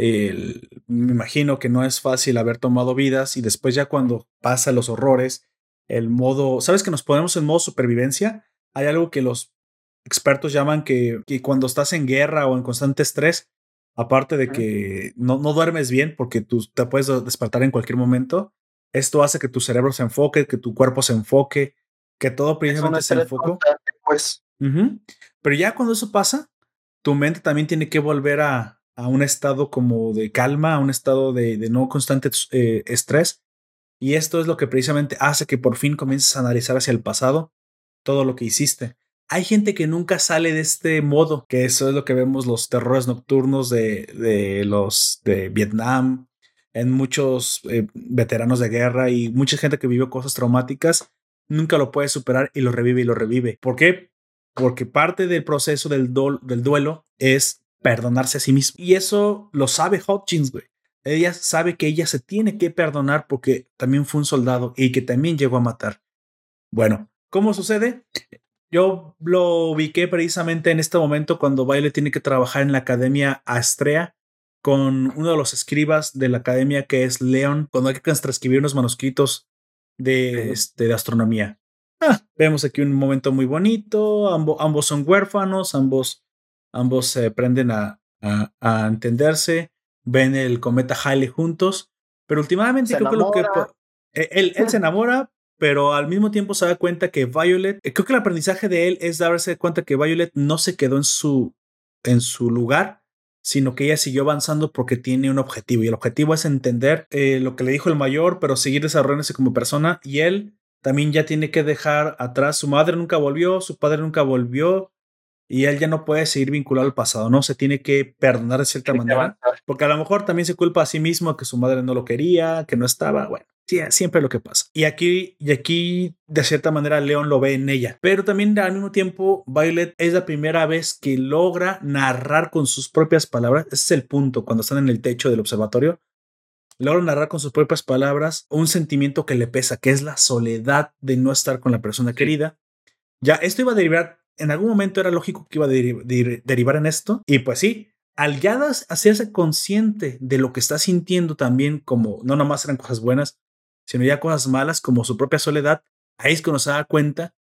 me imagino que no es fácil haber tomado vidas y después ya cuando pasa los horrores, el modo, ¿sabes que nos ponemos en modo supervivencia? Hay algo que los expertos llaman que, que cuando estás en guerra o en constante estrés, aparte de que no, no duermes bien porque tú te puedes despertar en cualquier momento, esto hace que tu cerebro se enfoque, que tu cuerpo se enfoque, que todo precisamente se enfocó. Pues. Pero ya cuando eso pasa, tu mente también tiene que volver a, a un estado como de calma, a un estado de, de no constante eh, estrés. Y esto es lo que precisamente hace que por fin comiences a analizar hacia el pasado todo lo que hiciste. Hay gente que nunca sale de este modo, que eso es lo que vemos los terrores nocturnos de, de los de Vietnam, en muchos eh, veteranos de guerra y mucha gente que vivió cosas traumáticas nunca lo puede superar y lo revive y lo revive. ¿Por qué? Porque parte del proceso del, del duelo es perdonarse a sí mismo. Y eso lo sabe Hopkins, güey. Ella sabe que ella se tiene que perdonar porque también fue un soldado y que también llegó a matar. Bueno, ¿cómo sucede? Yo lo ubiqué precisamente en este momento cuando Baile tiene que trabajar en la Academia Astrea con uno de los escribas de la academia que es Leon, cuando hay que transcribir unos manuscritos de, este, de astronomía. Ah, vemos aquí un momento muy bonito, ambos, ambos son huérfanos, ambos, ambos se aprenden a, a, entenderse, ven el cometa Halley juntos, pero últimamente creo que lo que... Él, él se enamora, pero al mismo tiempo se da cuenta que Violet, eh, creo que el aprendizaje de él es darse cuenta que Violet no se quedó en su, en su lugar, sino que ella siguió avanzando porque tiene un objetivo y el objetivo es entender eh, lo que le dijo el mayor, pero seguir desarrollándose como persona y él también ya tiene que dejar atrás, su madre nunca volvió, su padre nunca volvió y él ya no puede seguir vinculado al pasado, ¿no? Se tiene que perdonar de cierta manera, porque a lo mejor también se culpa a sí mismo que su madre no lo quería, que no estaba, bueno. Siempre lo que pasa. Y aquí, y aquí, de cierta manera, León lo ve en ella. Pero también al mismo tiempo, Violet es la primera vez que logra narrar con sus propias palabras. Ese es el punto cuando están en el techo del observatorio. Logra narrar con sus propias palabras un sentimiento que le pesa, que es la soledad de no estar con la persona querida. Ya, esto iba a derivar, en algún momento era lógico que iba a derivar en esto. Y pues sí, al ya hacerse consciente de lo que está sintiendo también, como no nomás eran cosas buenas, sino ya cosas malas como su propia soledad, ahí es cuando se da cuenta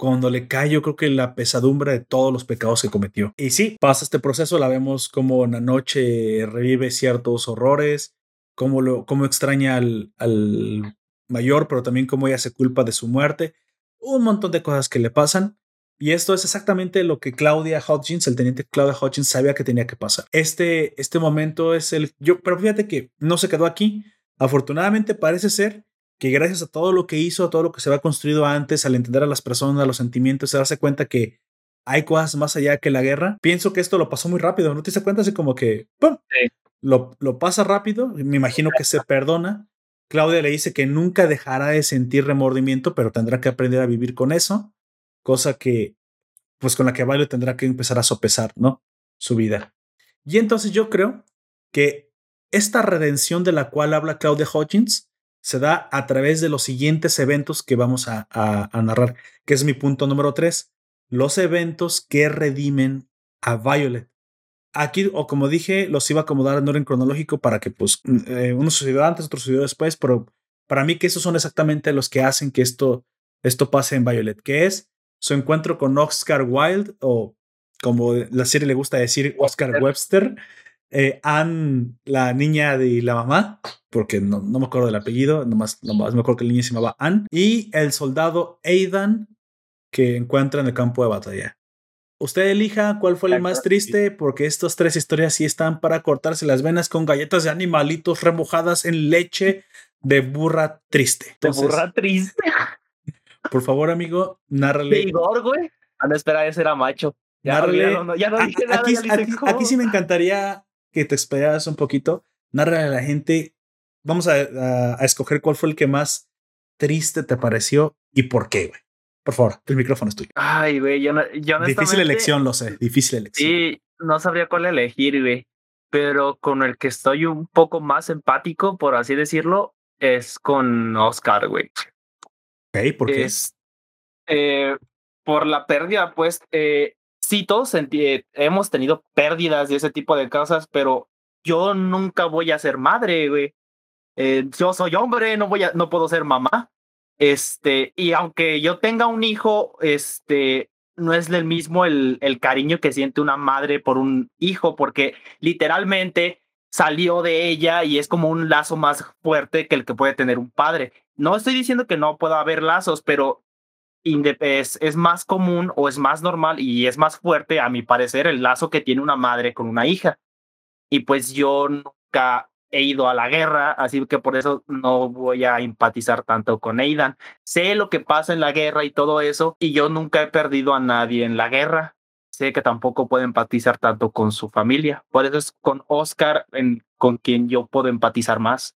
cuando le cae yo creo que la pesadumbre de todos los pecados que cometió. Y sí, pasa este proceso, la vemos como en la noche revive ciertos horrores, cómo, lo, cómo extraña al, al mayor, pero también cómo ella se culpa de su muerte, un montón de cosas que le pasan. Y esto es exactamente lo que Claudia Hodgins, el teniente Claudia Hodgins, sabía que tenía que pasar. Este, este momento es el... Yo, pero fíjate que no se quedó aquí. Afortunadamente parece ser que gracias a todo lo que hizo, a todo lo que se había construido antes, al entender a las personas, a los sentimientos, se darse cuenta que hay cosas más allá que la guerra. Pienso que esto lo pasó muy rápido, ¿no te das cuenta? Así como que ¡pum! Lo, lo pasa rápido, me imagino que se perdona. Claudia le dice que nunca dejará de sentir remordimiento, pero tendrá que aprender a vivir con eso, cosa que, pues con la que Violet tendrá que empezar a sopesar, ¿no? Su vida. Y entonces yo creo que esta redención de la cual habla Claudia Hodgins se da a través de los siguientes eventos que vamos a, narrar, que es mi punto número tres, los eventos que redimen a Violet. Aquí, o como dije, los iba a acomodar en orden cronológico para que, pues, mm, eh, uno sucedió antes, otro sucedió después, pero para mí que esos son exactamente los que hacen que esto, esto pase en Violet, que es su encuentro con Oscar Wilde, o como la serie le gusta decir, Oscar Webster, eh, Anne, la niña de la mamá, porque no, no me acuerdo del apellido, nomás, nomás me acuerdo que la niña se llamaba Anne, y el soldado Aidan que encuentra en el campo de batalla. Usted elija cuál fue el más triste, porque estas tres historias sí están para cortarse las venas con galletas de animalitos remojadas en leche de burra triste. de burra triste. Por favor, amigo, nárrale. De Igor, güey. Ah, no, espera, ese era macho. Ya, no, ya no dije nada, aquí, aquí, sí me encantaría que te esperas un poquito. Narra a la gente. Vamos a, a, escoger cuál fue el que más triste te pareció y por qué, güey. Por favor, el micrófono es tuyo. Ay, güey, yo, no, Difícil elección, lo sé, difícil elección. Sí, no sabría cuál elegir, güey. Pero con el que estoy un poco más empático, por así decirlo, es con Oscar, güey. Ok, ¿por qué? Es, eh, por la pérdida, pues, eh, sí, todos hemos tenido pérdidas de ese tipo de cosas, pero yo nunca voy a ser madre, güey. Eh, yo soy hombre, no voy a, no puedo ser mamá. Este, y aunque yo tenga un hijo, este, no es el mismo el, el cariño que siente una madre por un hijo, porque literalmente salió de ella y es como un lazo más fuerte que el que puede tener un padre. No estoy diciendo que no pueda haber lazos, pero es, más común o es más normal y es más fuerte, a mi parecer, el lazo que tiene una madre con una hija. Y pues yo nunca he ido a la guerra, así que por eso no voy a empatizar tanto con Aidan. Sé lo que pasa en la guerra y todo eso, y yo nunca he perdido a nadie en la guerra. Sé que tampoco puedo empatizar tanto con su familia. Por eso es con Oscar con quien yo puedo empatizar más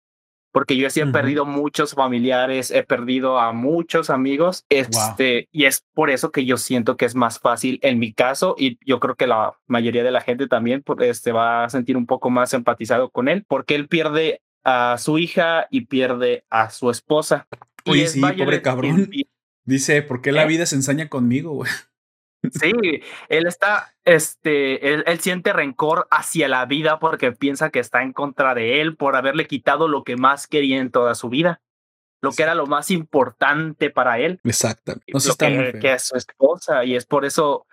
porque yo sí he perdido muchos familiares, he perdido a muchos amigos, este, y es por eso que yo siento que es más fácil en mi caso, y yo creo que la mayoría de la gente también este, va a sentir un poco más empatizado con él, porque él pierde a su hija y pierde a su esposa. Oye, sí, pobre cabrón. Dice, ¿por qué la ¿Eh? vida se ensaña conmigo, güey? Sí, él está, este, él, él, siente rencor hacia la vida porque piensa que está en contra de él por haberle quitado lo que más quería en toda su vida, lo que era lo más importante para él. Exactamente. No lo que, que, es su esposa y es por eso,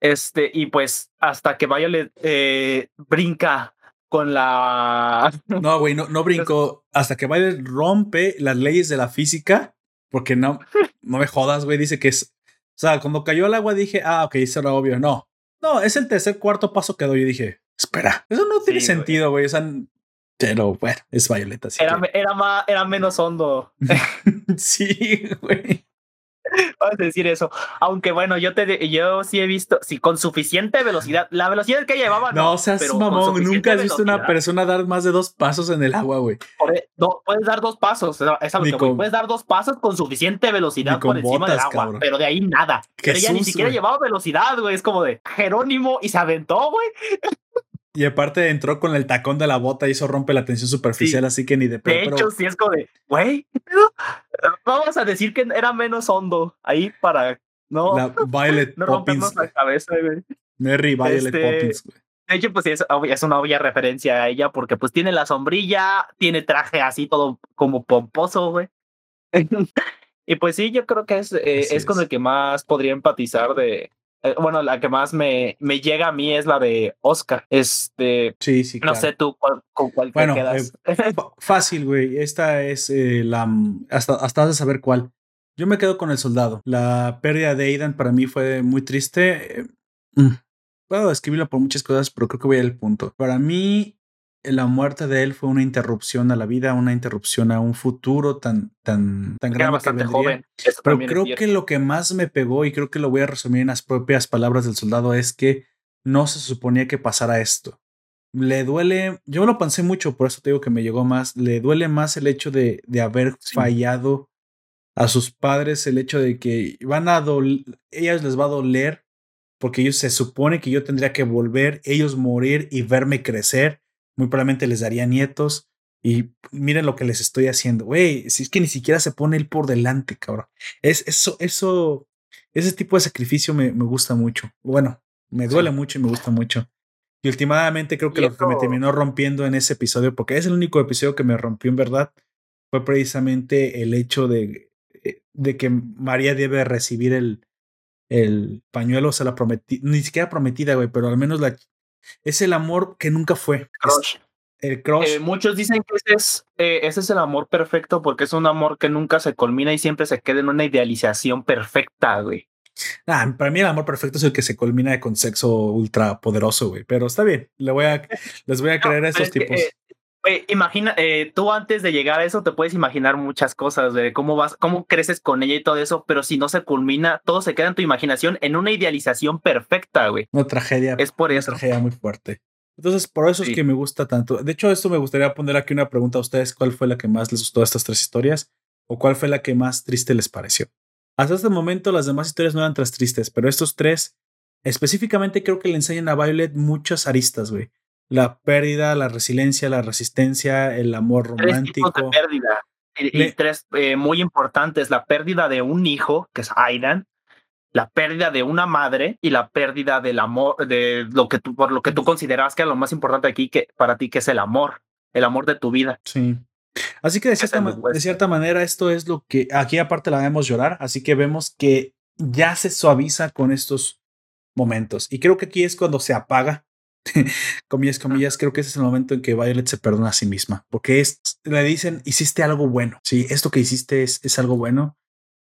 este, y pues hasta que Violet eh, brinca con la... No, güey, no, no brincó hasta que Violet rompe las leyes de la física porque no, no me jodas, güey, dice que es o sea, cuando cayó el agua dije, ah, ok, eso era obvio. No, no, es el tercer, cuarto paso que doy. Y dije, espera, eso no tiene sentido, güey. O sea, pero bueno, es Violeta. Era, era, más, era menos hondo. sí, güey. Vamos a decir eso. Aunque bueno, yo te yo sí he visto, sí, con suficiente velocidad. La velocidad que llevaba. No, o sea, mamón. Nunca has visto una persona dar más de dos pasos en el agua, güey. E, no, puedes dar dos pasos. Es algo puedes dar dos pasos con suficiente velocidad por encima del agua. Pero de ahí nada. Pero ella ni siquiera llevaba velocidad, güey. Es como de Jerónimo y se aventó, güey. Y aparte entró con el tacón de la bota y eso rompe la tensión superficial, así que ni de pedo. De hecho, sí es como de, güey, vamos a decir que era menos hondo ahí para no, la Violet no rompernos la cabeza, güey. Mary Violet este, Poppins, güey. De hecho, pues es, es, una obvia referencia a ella porque pues tiene la sombrilla, tiene traje así todo como pomposo, güey. y pues sí, yo creo que es, eh, es con el que más podría empatizar de, bueno, la que más me, me llega a mí es la de Oscar. Este, sí, sí, no sé tú con cuál te quedas. Eh, fácil, güey. Esta es eh, la hasta hasta has de saber cuál. Yo me quedo con el soldado. La pérdida de Aidan para mí fue muy triste. Mm, puedo describirla por muchas cosas, pero creo que voy al punto. Para mí, la muerte de él fue una interrupción a la vida, una interrupción a un futuro tan, tan, tan grande. Era bastante joven. Pero creo que lo que más me pegó, y creo que lo voy a resumir en las propias palabras del soldado, es que no se suponía que pasara esto. Le duele, yo lo pensé mucho, por eso te digo que me llegó más, le duele más el hecho de, de haber fallado a sus padres, el hecho de que van a doler, ellas les va a doler porque ellos se supone que yo tendría que volver, ellos morir y verme crecer muy probablemente les daría nietos. Y miren lo que les estoy haciendo. Güey, si es que ni siquiera se pone él por delante, cabrón. Es eso, eso, ese tipo de sacrificio me, me gusta mucho. Bueno, me duele mucho y me gusta mucho. Y últimamente creo que lo que me terminó rompiendo en ese episodio, porque es el único episodio que me rompió en verdad, fue precisamente el hecho de, eh, de que María debe recibir el, el pañuelo, o sea, la prometí, ni siquiera prometida, güey, pero al menos la, es el amor que nunca fue. el crush. Eh, muchos dicen que ese es, eh, ese es el amor perfecto porque es un amor que nunca se culmina y siempre se queda en una idealización perfecta, güey. Ah, para mí el amor perfecto es el que se culmina con sexo ultra poderoso, güey. Pero está bien, le voy a, les voy a creer a esos tipos. Eh, imagina, eh, tú antes de llegar a eso te puedes imaginar muchas cosas de cómo vas, cómo creces con ella y todo eso, pero si no se culmina, todo se queda en tu imaginación en una idealización perfecta, güey. Una tragedia. Es por una eso. tragedia muy fuerte. Entonces, por eso es que me gusta tanto. De hecho, esto me gustaría poner aquí una pregunta a ustedes. ¿Cuál fue la que más les gustó de estas tres historias? ¿O cuál fue la que más triste les pareció? Hasta este momento las demás historias no eran tan tristes, pero estos tres específicamente creo que le enseñan a Violet muchas aristas, güey la pérdida, la resiliencia, la resistencia, el amor romántico. Tres de pérdida. Y, tres eh, muy importantes, la pérdida de un hijo, que es Aidan, la pérdida de una madre y la pérdida del amor, de lo que tú, por lo que tú consideras que es lo más importante aquí que para ti, que es el amor, el amor de tu vida. Sí. Así que de cierta, de cierta manera esto es lo que aquí aparte la vemos llorar, así que vemos que ya se suaviza con estos momentos. Y creo que aquí es cuando se apaga comillas, comillas, creo que ese es el momento en que Violet se perdona a sí misma, porque es, le dicen, hiciste algo bueno, sí, esto que hiciste es, es algo bueno.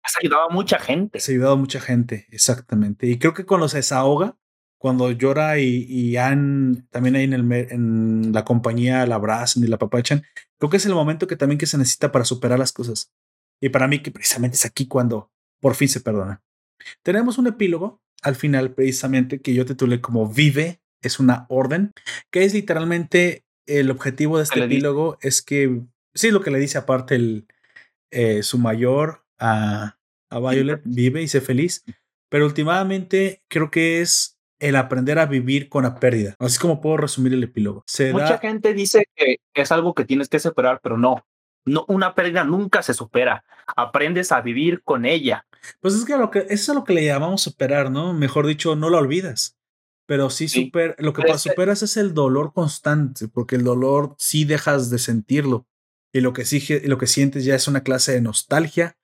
Has ayudado a mucha gente. Has ayudado a mucha gente, exactamente. Y creo que cuando se desahoga, cuando llora y, y Anne también ahí en, el, en la compañía la abrazan y la papachan, creo que es el momento que también que se necesita para superar las cosas. Y para mí que precisamente es aquí cuando por fin se perdona. Tenemos un epílogo al final precisamente que yo titulé como Vive es una orden, que es literalmente el objetivo de este epílogo es que, sí, lo que le dice aparte el, eh, su mayor a, a Violet, vive y sé feliz, pero últimamente creo que es el aprender a vivir con la pérdida. Así es como puedo resumir el epílogo. Mucha gente dice que es algo que tienes que separar, pero no. No, una pérdida nunca se supera. Aprendes a vivir con ella. Pues es que, lo que eso es lo que le llamamos superar, ¿no? Mejor dicho, no la olvidas. Pero sí, Super, lo que superas es el dolor constante, porque el dolor sí dejas de sentirlo. Y lo que, sí, lo que sientes ya es una clase de nostalgia,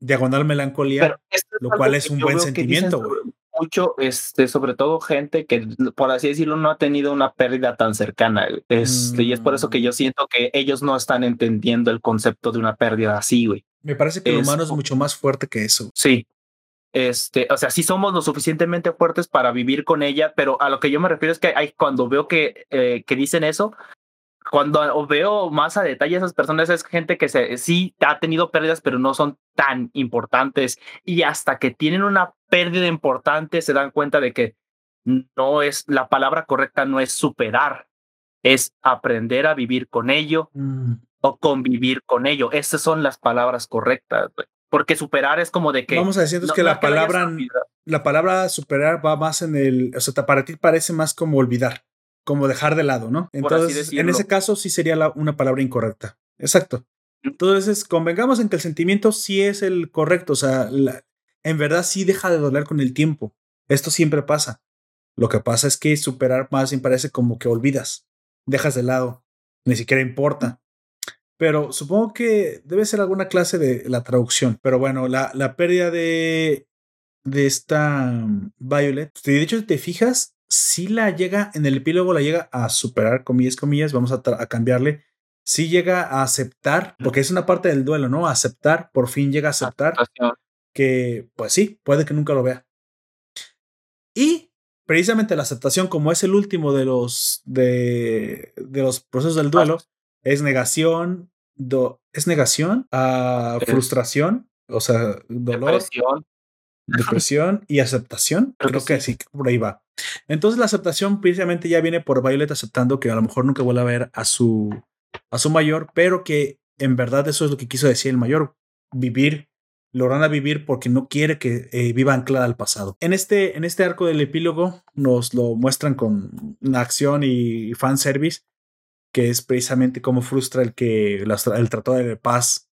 diagonal melancolía, lo cual es un buen sentimiento, Mucho, este, sobre todo gente que, por así decirlo, no ha tenido una pérdida tan cercana. Este, Y es por eso que yo mm. siento que ellos no están entendiendo el concepto de una pérdida así, güey. Me parece que el humano es mucho más fuerte que eso. Sí. Este, o sea, sí somos lo suficientemente fuertes para vivir con ella, pero a lo que yo me refiero es que hay, cuando veo que, eh, que dicen eso, cuando veo más a detalle a esas personas, es gente que se, sí ha tenido pérdidas, pero no son tan importantes. Y hasta que tienen una pérdida importante, se dan cuenta de que no es la palabra correcta, no es superar, es aprender a vivir con ello mm. o convivir con ello. Esas son las palabras correctas. Porque superar es como de que. Vamos a decir que la palabra, la palabra superar va más en el. O sea, para ti parece más como olvidar como dejar de lado, ¿no? Entonces, en ese caso sí sería una palabra incorrecta. Exacto. Entonces, convengamos en que el sentimiento sí es el correcto, o sea, en verdad sí deja de doler con el tiempo. Esto siempre pasa. Lo que pasa es que superar más bien parece como que olvidas, dejas de lado, ni siquiera importa. Pero supongo que debe ser alguna clase de la traducción. Pero bueno, la, la pérdida de, de esta mm, Violet, de hecho, te fijas, si la llega, en el epílogo la llega a superar, comillas, comillas, vamos a, cambiarle. Si llega a aceptar, porque es una parte del duelo, ¿no? Aceptar, por fin llega a aceptar que, pues sí, puede que nunca lo vea. Y precisamente la aceptación, como es el último de los, de, de los procesos del duelo, es negación, es negación a frustración, o sea, dolor, depresión y aceptación. Creo, que, sí. por ahí va. Entonces la aceptación precisamente ya viene por Violet aceptando que a lo mejor nunca vuelve a ver a su, a su mayor, pero que en verdad eso es lo que quiso decir el mayor, vivir, logran a vivir porque no quiere que eh, viva anclada al pasado. En este, en este arco del epílogo nos lo muestran con una acción y fanservice, que es precisamente cómo frustra el que el tratado de paz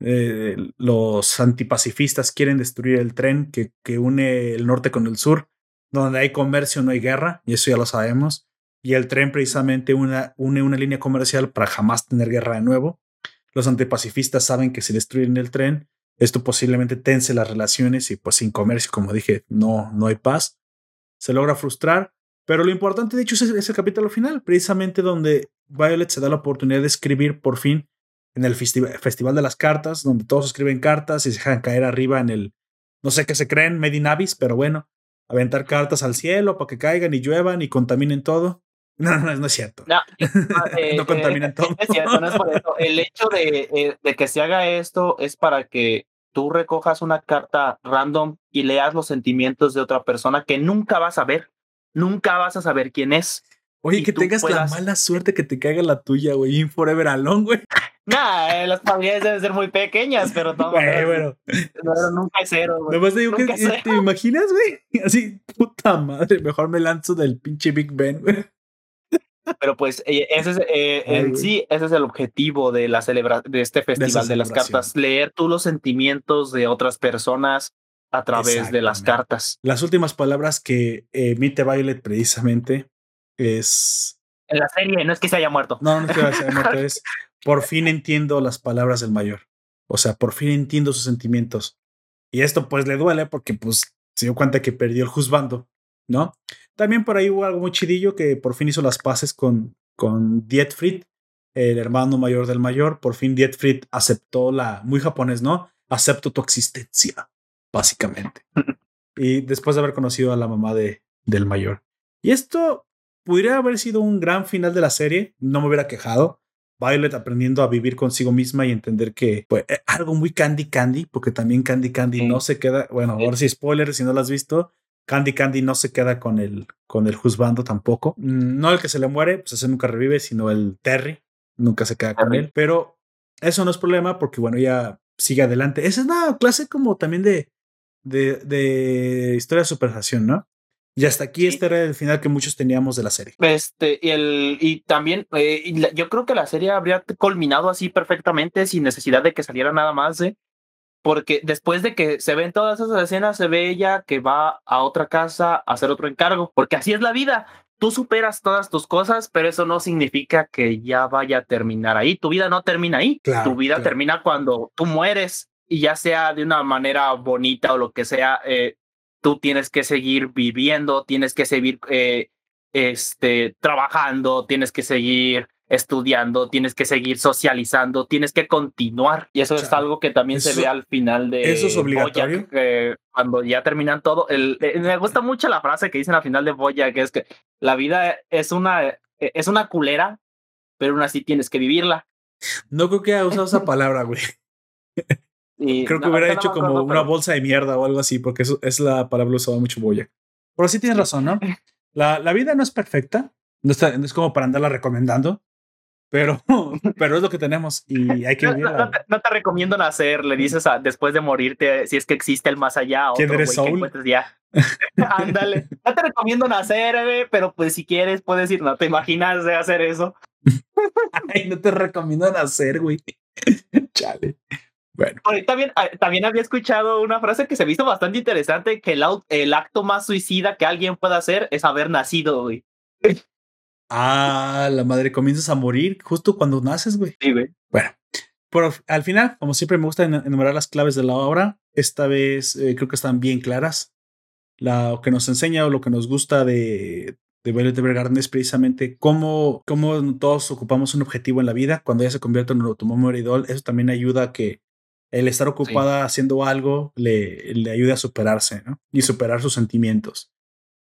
eh, los antipacifistas quieren destruir el tren que, que une el norte con el sur. Donde hay comercio no hay guerra, y eso ya lo sabemos. Y el tren precisamente une una línea comercial para jamás tener guerra de nuevo. Los antipacifistas saben que si destruyen el tren, esto posiblemente tense las relaciones y pues sin comercio, como dije, no, no hay paz. Se logra frustrar, pero lo importante de hecho es, es el capítulo final, precisamente donde Violet se da la oportunidad de escribir por fin en el Festival de las Cartas, donde todos escriben cartas y se dejan caer arriba en el, no sé qué se creen, Medinavis, pero bueno, aventar cartas al cielo para que caigan y lluevan y contaminen todo. No, no, no es cierto. No, eh, no contaminan todo. Es cierto, no es por eso. El hecho de, eh, de que se haga esto es para que tú recojas una carta random y leas los sentimientos de otra persona que nunca vas a ver. Nunca vas a saber quién es. Oye, que tengas la mala suerte que te caiga la tuya, güey. In Forever Alone, güey. Nah, eh, las probabilidades deben ser muy pequeñas, pero todo. bueno. nunca es cero, güey. Nomás digo que, ¿te imaginas, güey? Así, puta madre, mejor me lanzo del pinche Big Ben, güey. Pero pues eh, ese es, eh, en sí, ese es el objetivo de la celebra de este festival de, las cartas, leer tú los sentimientos de otras personas a través de las cartas. Las últimas palabras que emite Violet precisamente es... En la serie, no es que se haya muerto. No, no es que se haya muerto, es por fin entiendo las palabras del mayor. O sea, por fin entiendo sus sentimientos. Y esto pues le duele porque pues se dio cuenta que perdió el juzgando, ¿no? También por ahí hubo algo muy chidillo que por fin hizo las paces con, con Dietfried, el hermano mayor del mayor. Por fin Dietfried aceptó la, muy japonés, ¿no? Acepto tu existencia, básicamente. y después de haber conocido a la mamá de, del mayor. Y esto podría haber sido un gran final de la serie, no me hubiera quejado. Violet aprendiendo a vivir consigo misma y entender que pues, eh, algo muy Candy Candy, porque también Candy Candy no se queda, bueno, ahora sí spoiler si no lo has visto, Candy Candy no se queda con el, con el juzgando tampoco. Mm, no el que se le muere, pues ese nunca revive, sino el Terry, nunca se queda con él, pero eso no es problema porque bueno, ya sigue adelante. Esa es una clase como también de, de, de historia de superación, ¿no? Y hasta aquí este era el final que muchos teníamos de la serie. Este, y, el, y también, eh, yo creo que la serie habría culminado así perfectamente sin necesidad de que saliera nada más, ¿eh? Porque después de que se ven todas esas escenas, se ve ella que va a otra casa a hacer otro encargo, porque así es la vida. Tú superas todas tus cosas, pero eso no significa que ya vaya a terminar ahí. Tu vida no termina ahí. tu vida termina cuando tú mueres y ya sea de una manera bonita o lo que sea, eh, tú tienes que seguir viviendo, tienes que seguir eh, este, trabajando, tienes que seguir estudiando, tienes que seguir socializando, tienes que continuar. Y eso es algo que también se ve al final de... Eso es obligatorio. cuando ya terminan todo. El, eh, me gusta mucho la frase que dicen al final de Boya, que es que la vida es una, es una culera, pero aún así tienes que vivirla. No creo que haya usado esa palabra, güey. Creo que hubiera hecho como una bolsa de mierda o algo así, porque eso es la palabra usada mucho Boya. Pero sí tienes razón, ¿no? La, la vida no es perfecta, no, está, no es como para andarla recomendando, pero, pero es lo que tenemos y hay que vivirla. No, te, recomiendo nacer, le dices a, después de morirte, si es que existe el más allá. ¿Quién eres Soul? Ya. Ándale. no te recomiendo nacer, pero pues si quieres puedes ir, no te imaginas de hacer eso. Ay, no te recomiendo nacer, güey. Chale. Bueno. También, ah, también había escuchado una frase que se me hizo bastante interesante, que el, el acto más suicida que alguien pueda hacer es haber nacido, güey. Ah, la madre, comienzas a morir justo cuando naces, güey. Sí, güey. Bueno, pero al final, como siempre me gusta enumerar las claves de la obra, esta vez eh, creo que están bien claras. Lo que nos enseña o lo que nos gusta de, de Violet Evergarden es precisamente cómo, cómo todos ocupamos un objetivo en la vida. Cuando ya se convierte en un automóvil idol, eso también ayuda a que el estar ocupada haciendo algo le, le ayude a superarse ¿no? y superar sus sentimientos.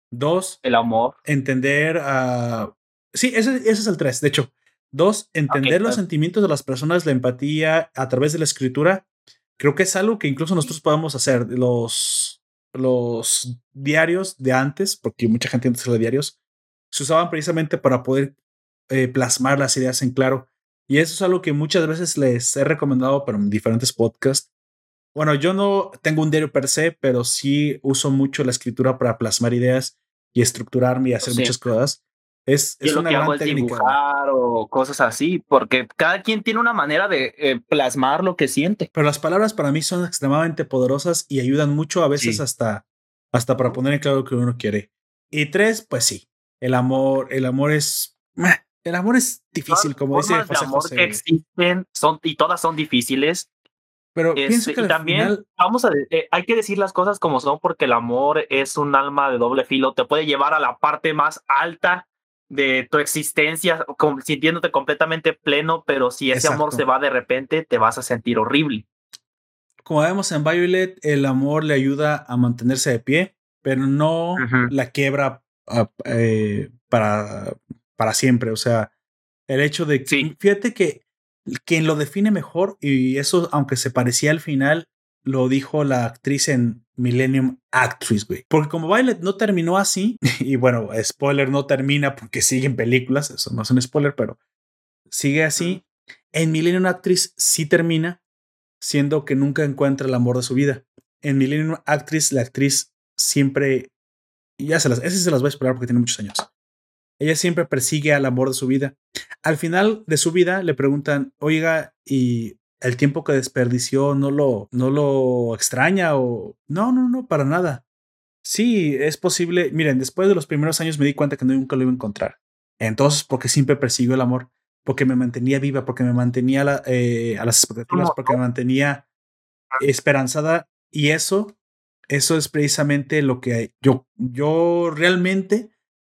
Dos, el amor. Entender a. sí, ese, ese, es el tres, de hecho. Dos, entender los sentimientos de las personas, la empatía a través de la escritura. Creo que es algo que incluso nosotros podemos hacer. Los, los diarios de antes, porque mucha gente antes los diarios, se usaban precisamente para poder eh, plasmar las ideas en claro. Y eso es algo que muchas veces les he recomendado, en diferentes podcasts. Bueno, yo no tengo un diario per se, pero sí uso mucho la escritura para plasmar ideas y estructurarme y hacer muchas cosas. Es, es una gran técnica. o cosas así, porque cada quien tiene una manera de eh, plasmar lo que siente. Pero las palabras para mí son extremadamente poderosas y ayudan mucho a veces hasta, hasta para poner en claro lo que uno quiere. Y tres, pues sí, el amor, el amor es el amor es difícil, como dice José de amor que existen son, y todas son difíciles. Pero pienso que también vamos a eh, hay que decir las cosas como son porque el amor es un alma de doble filo, te puede llevar a la parte más alta de tu existencia, sintiéndote completamente pleno, pero si ese amor se va de repente, te vas a sentir horrible. Como vemos en Violet, el amor le ayuda a mantenerse de pie, pero no la quiebra ah, eh, para para siempre. O sea, el hecho de que, fíjate que quien lo define mejor, y eso, aunque se parecía al final, lo dijo la actriz en Millennium Actress, güey. Porque como Violet no terminó así, y bueno, spoiler, no termina porque sigue en películas, eso no es un spoiler, pero sigue así. En Millennium Actress sí termina, siendo que nunca encuentra el amor de su vida. En Millennium Actress, la actriz siempre, ya se las, ese se las voy a esperar porque tiene muchos años. Ella siempre persigue al amor de su vida. Al final de su vida le preguntan, oiga, ¿y el tiempo que desperdició no lo, no lo extraña o... No, no, no, para nada. Sí, es posible. Miren, después de los primeros años me di cuenta que nunca lo iba a encontrar. Entonces, porque siempre persiguió el amor, porque me mantenía viva, porque me mantenía eh, a las expectativas, porque me mantenía esperanzada. Y eso, eso es precisamente lo que yo, yo realmente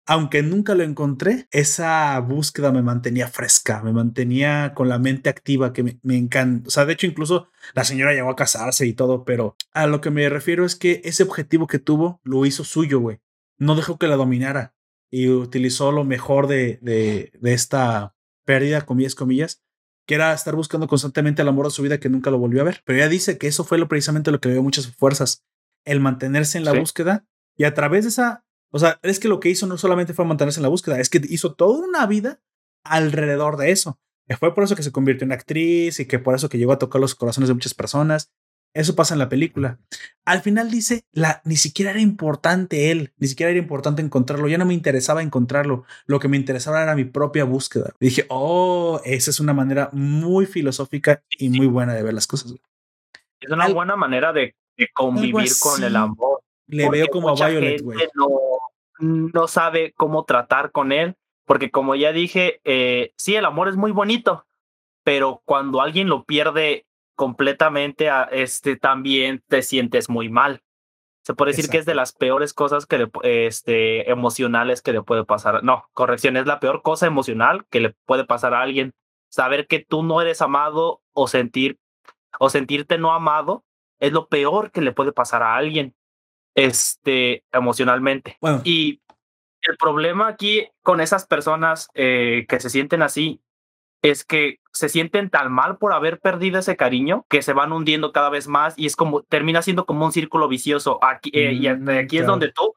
aunque nunca lo encontré, esa búsqueda me mantenía fresca, me mantenía con la mente activa, que me, encanta. O sea, de hecho, incluso la señora llegó a casarse y todo, pero a lo que me refiero es que ese objetivo que tuvo lo hizo suyo, güey. No dejó que la dominara y utilizó lo mejor de, de, de esta pérdida, comillas, comillas, que era estar buscando constantemente el amor de su vida que nunca lo volvió a ver. Pero ella dice que eso fue lo, precisamente lo que le dio muchas fuerzas, el mantenerse en la búsqueda y a través de esa o sea, es que lo que hizo no solamente fue mantenerse en la búsqueda, es que hizo toda una vida alrededor de eso. Y fue por eso que se convirtió en actriz y que por eso que llegó a tocar los corazones de muchas personas. Eso pasa en la película. Al final dice, la, ni siquiera era importante él, ni siquiera era importante encontrarlo, ya no me interesaba encontrarlo, lo que me interesaba era mi propia búsqueda. dije, oh, esa es una manera muy filosófica y muy buena de ver las cosas. Es una buena manera de, convivir con el amor. Le veo como a Violet, güey. No, no sabe cómo tratar con él, porque como ya dije, eh, sí, el amor es muy bonito, pero cuando alguien lo pierde completamente, este, también te sientes muy mal. Se puede decir que es de las peores cosas que este, emocionales que le puede pasar. No, corrección, es la peor cosa emocional que le puede pasar a alguien. Saber que tú no eres amado o sentir o sentirte no amado es lo peor que le puede pasar a alguien este, emocionalmente. Y el problema aquí con esas personas eh, que se sienten así es que se sienten tan mal por haber perdido ese cariño que se van hundiendo cada vez más y es como termina siendo como un círculo vicioso. Aquí, eh, y mm, aquí es donde tú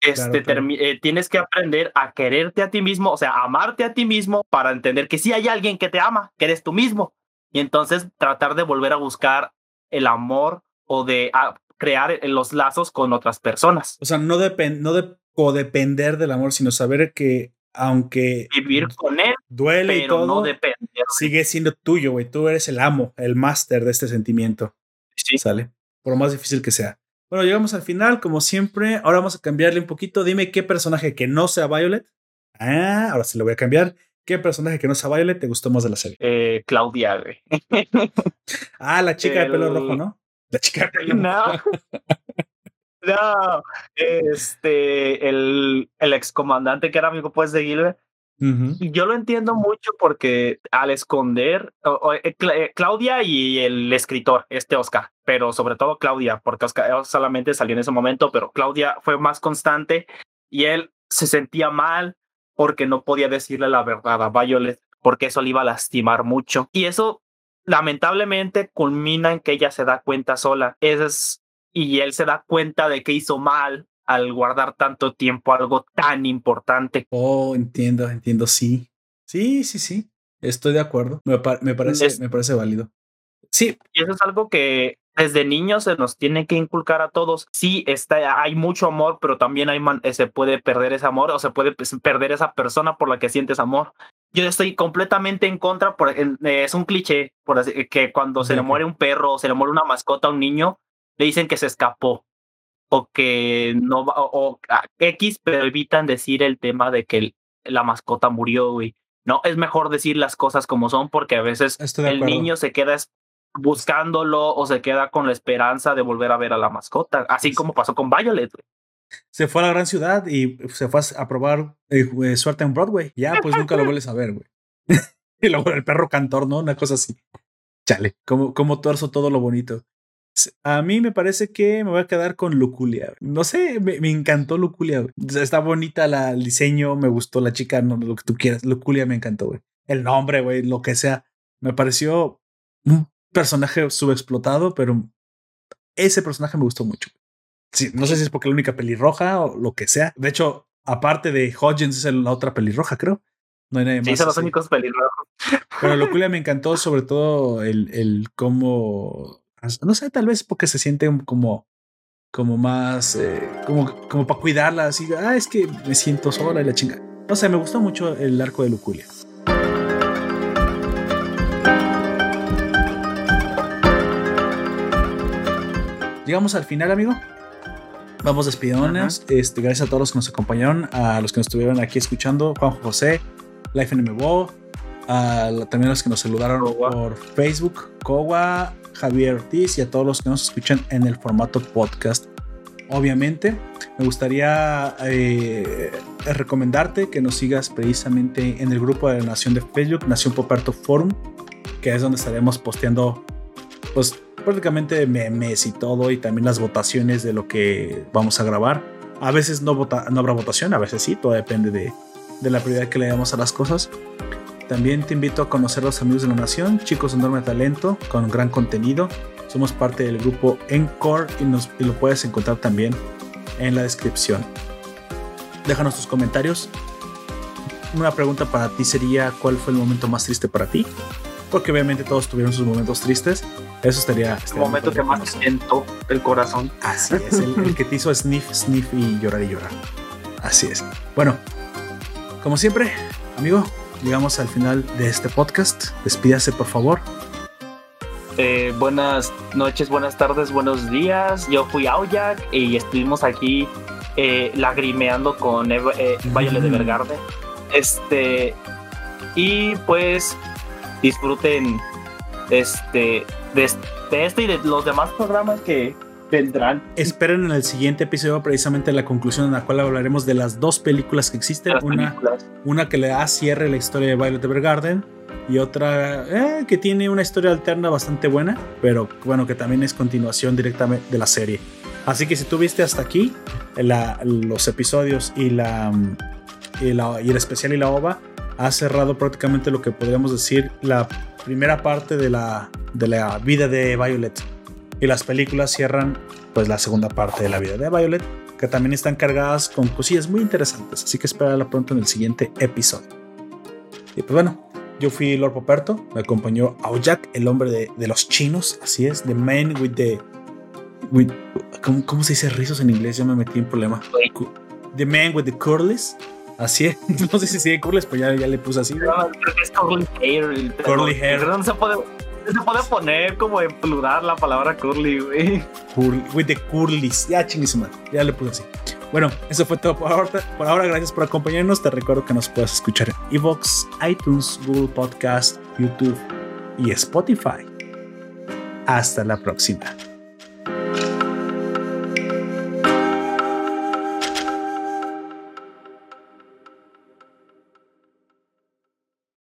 este, eh, tienes que aprender a quererte a ti mismo, o sea, amarte a ti mismo para entender que sí hay alguien que te ama, que eres tú mismo. Y entonces tratar de volver a buscar el amor o de ah, crear los lazos con otras personas. O sea, no, depend no de codepender del amor, sino saber que aunque vivir con él duele y todo, no depender. Sigue siendo tuyo, güey. Tú eres el amo, el máster de este sentimiento. Sí. Sale. Por lo más difícil que sea. Bueno, llegamos al final, como siempre. Ahora vamos a cambiarle un poquito. Dime qué personaje que no sea Violet. Ah, ahora sí lo voy a cambiar. ¿Qué personaje que no sea Violet te gustó más de la serie? Eh, Claudia, güey. ah, la chica de pelo rojo, ¿no? La chica de rojo. No, este, el, el excomandante que era amigo pues de Gilbert. Yo lo entiendo mucho porque al esconder, eh, eh, Claudia y el escritor, este Oscar, pero sobre todo Claudia, porque Oscar solamente salió en ese momento, pero Claudia fue más constante y él se sentía mal porque no podía decirle la verdad a Violet, porque eso le iba a lastimar mucho. Y eso lamentablemente culmina en que ella se da cuenta sola. Es y él se da cuenta de que hizo mal al guardar tanto tiempo algo tan importante. Oh, entiendo, entiendo, sí. Sí, sí, sí. Estoy de acuerdo. Me, me parece, me parece válido. Sí. Y eso es algo que desde niños se nos tiene que inculcar a todos. Sí, está, hay mucho amor, pero también hay eh, se puede perder ese amor o se puede pues, perder esa persona por la que sientes amor. Yo estoy completamente en contra, por, eh, es un cliché, por así, que cuando se le muere un perro o se le muere una mascota a un niño, le dicen que se escapó o que no va, o, X, pero evitan decir el tema de que la mascota murió, güey. No, es mejor decir las cosas como son porque a veces el niño se queda buscándolo o se queda con la esperanza de volver a ver a la mascota, así como pasó con Violet. Güey. Se fue a la gran ciudad y se fue a probar eh, suerte en Broadway. Ya, pues nunca lo vuelves a ver, güey. y luego el perro cantor, ¿no? Una cosa así. Chale, como, como torzo todo lo bonito. A mí me parece que me voy a quedar con Luculia. No sé, me, encantó Luculia. Está bonita la, el diseño, me gustó la chica, no, lo que tú quieras. Luculia me encantó, güey. El nombre, güey, lo que sea. Me pareció un personaje subexplotado, pero ese personaje me gustó mucho. Sí, no sé si es porque la única pelirroja o lo que sea. De hecho, aparte de Hodgins, es la otra pelirroja, creo. No hay nadie más. Sí, son los únicos pelirrojos. Pero Luculia me encantó, sobre todo el, el cómo no sé, tal vez porque se siente como, como más, eh, como, como para cuidarla, así, ah, es que me siento sola y la chinga. No sé, me gustó mucho el arco de Luculia. Llegamos al final, amigo. Vamos despidiéndonos. Este, gracias a todos los que nos acompañaron, a los que nos estuvieron aquí escuchando, Juan José, Life NMBO, a también a los que nos saludaron por Facebook, Kowa, Javier Ortiz y a todos los que nos escuchan en el formato podcast. Obviamente, me gustaría eh, recomendarte que nos sigas precisamente en el grupo de la Nación de Facebook, Nación Poperto Forum, que es donde estaremos posteando, pues prácticamente memes y todo, y también las votaciones de lo que vamos a grabar. A veces no, vota, no habrá votación, a veces sí, todo depende de, de la prioridad que le damos a las cosas. También te invito a conocer a los amigos de la nación, chicos de enorme talento, con gran contenido. Somos parte del grupo Encore y, nos, y lo puedes encontrar también en la descripción. Déjanos tus comentarios. Una pregunta para ti sería, ¿cuál fue el momento más triste para ti? Porque obviamente todos tuvieron sus momentos tristes. Eso estaría. El momento que más siento el corazón. Así es, el, que te hizo sniff, sniff y llorar y llorar. Así es. Bueno, como siempre, amigo, llegamos al final de este podcast. Despídase, por favor. Eh, buenas noches, buenas tardes, buenos días. Yo fui Aoyak y estuvimos aquí eh, lagrimeando con eh, Violet de Vergarde. Este. Y pues disfruten este, de, este y de los demás programas que vendrán. Esperen en el siguiente episodio precisamente la conclusión en la cual hablaremos de las dos películas que existen. Una, una que le da cierre a la historia de Violet Evergarden y otra eh, que tiene una historia alterna bastante buena, pero bueno, que también es continuación directamente de la serie. Así que si tú viste hasta aquí los episodios y la, y la, y el especial y la ova, ha cerrado prácticamente lo que podríamos decir la primera parte de la, de la vida de Violet. Y las películas cierran pues la segunda parte de la vida de Violet, que también están cargadas con cosillas muy interesantes. Así que espérala pronto en el siguiente episodio. Y pues bueno, yo fui Lord Poperto, me acompañó Aoyak, el hombre de, de, los chinos, así es, the man with the... With, ¿cómo, ¿Cómo se dice rizos en inglés? Ya me metí en problema. The man with the curlies. Así es. No sé si sigue curly, pues ya, ya le puse así. No, creo que es curly hair. Curly hair. No se puede, se puede poner como en plural la palabra curly, güey. Curly, the curlies. Ya chinguísima. Ya le puse así. Bueno, eso fue todo por ahora. Por ahora, gracias por acompañarnos. Te recuerdo que nos puedes escuchar en Evox, iTunes, Google Podcast, YouTube y Spotify. Hasta la próxima.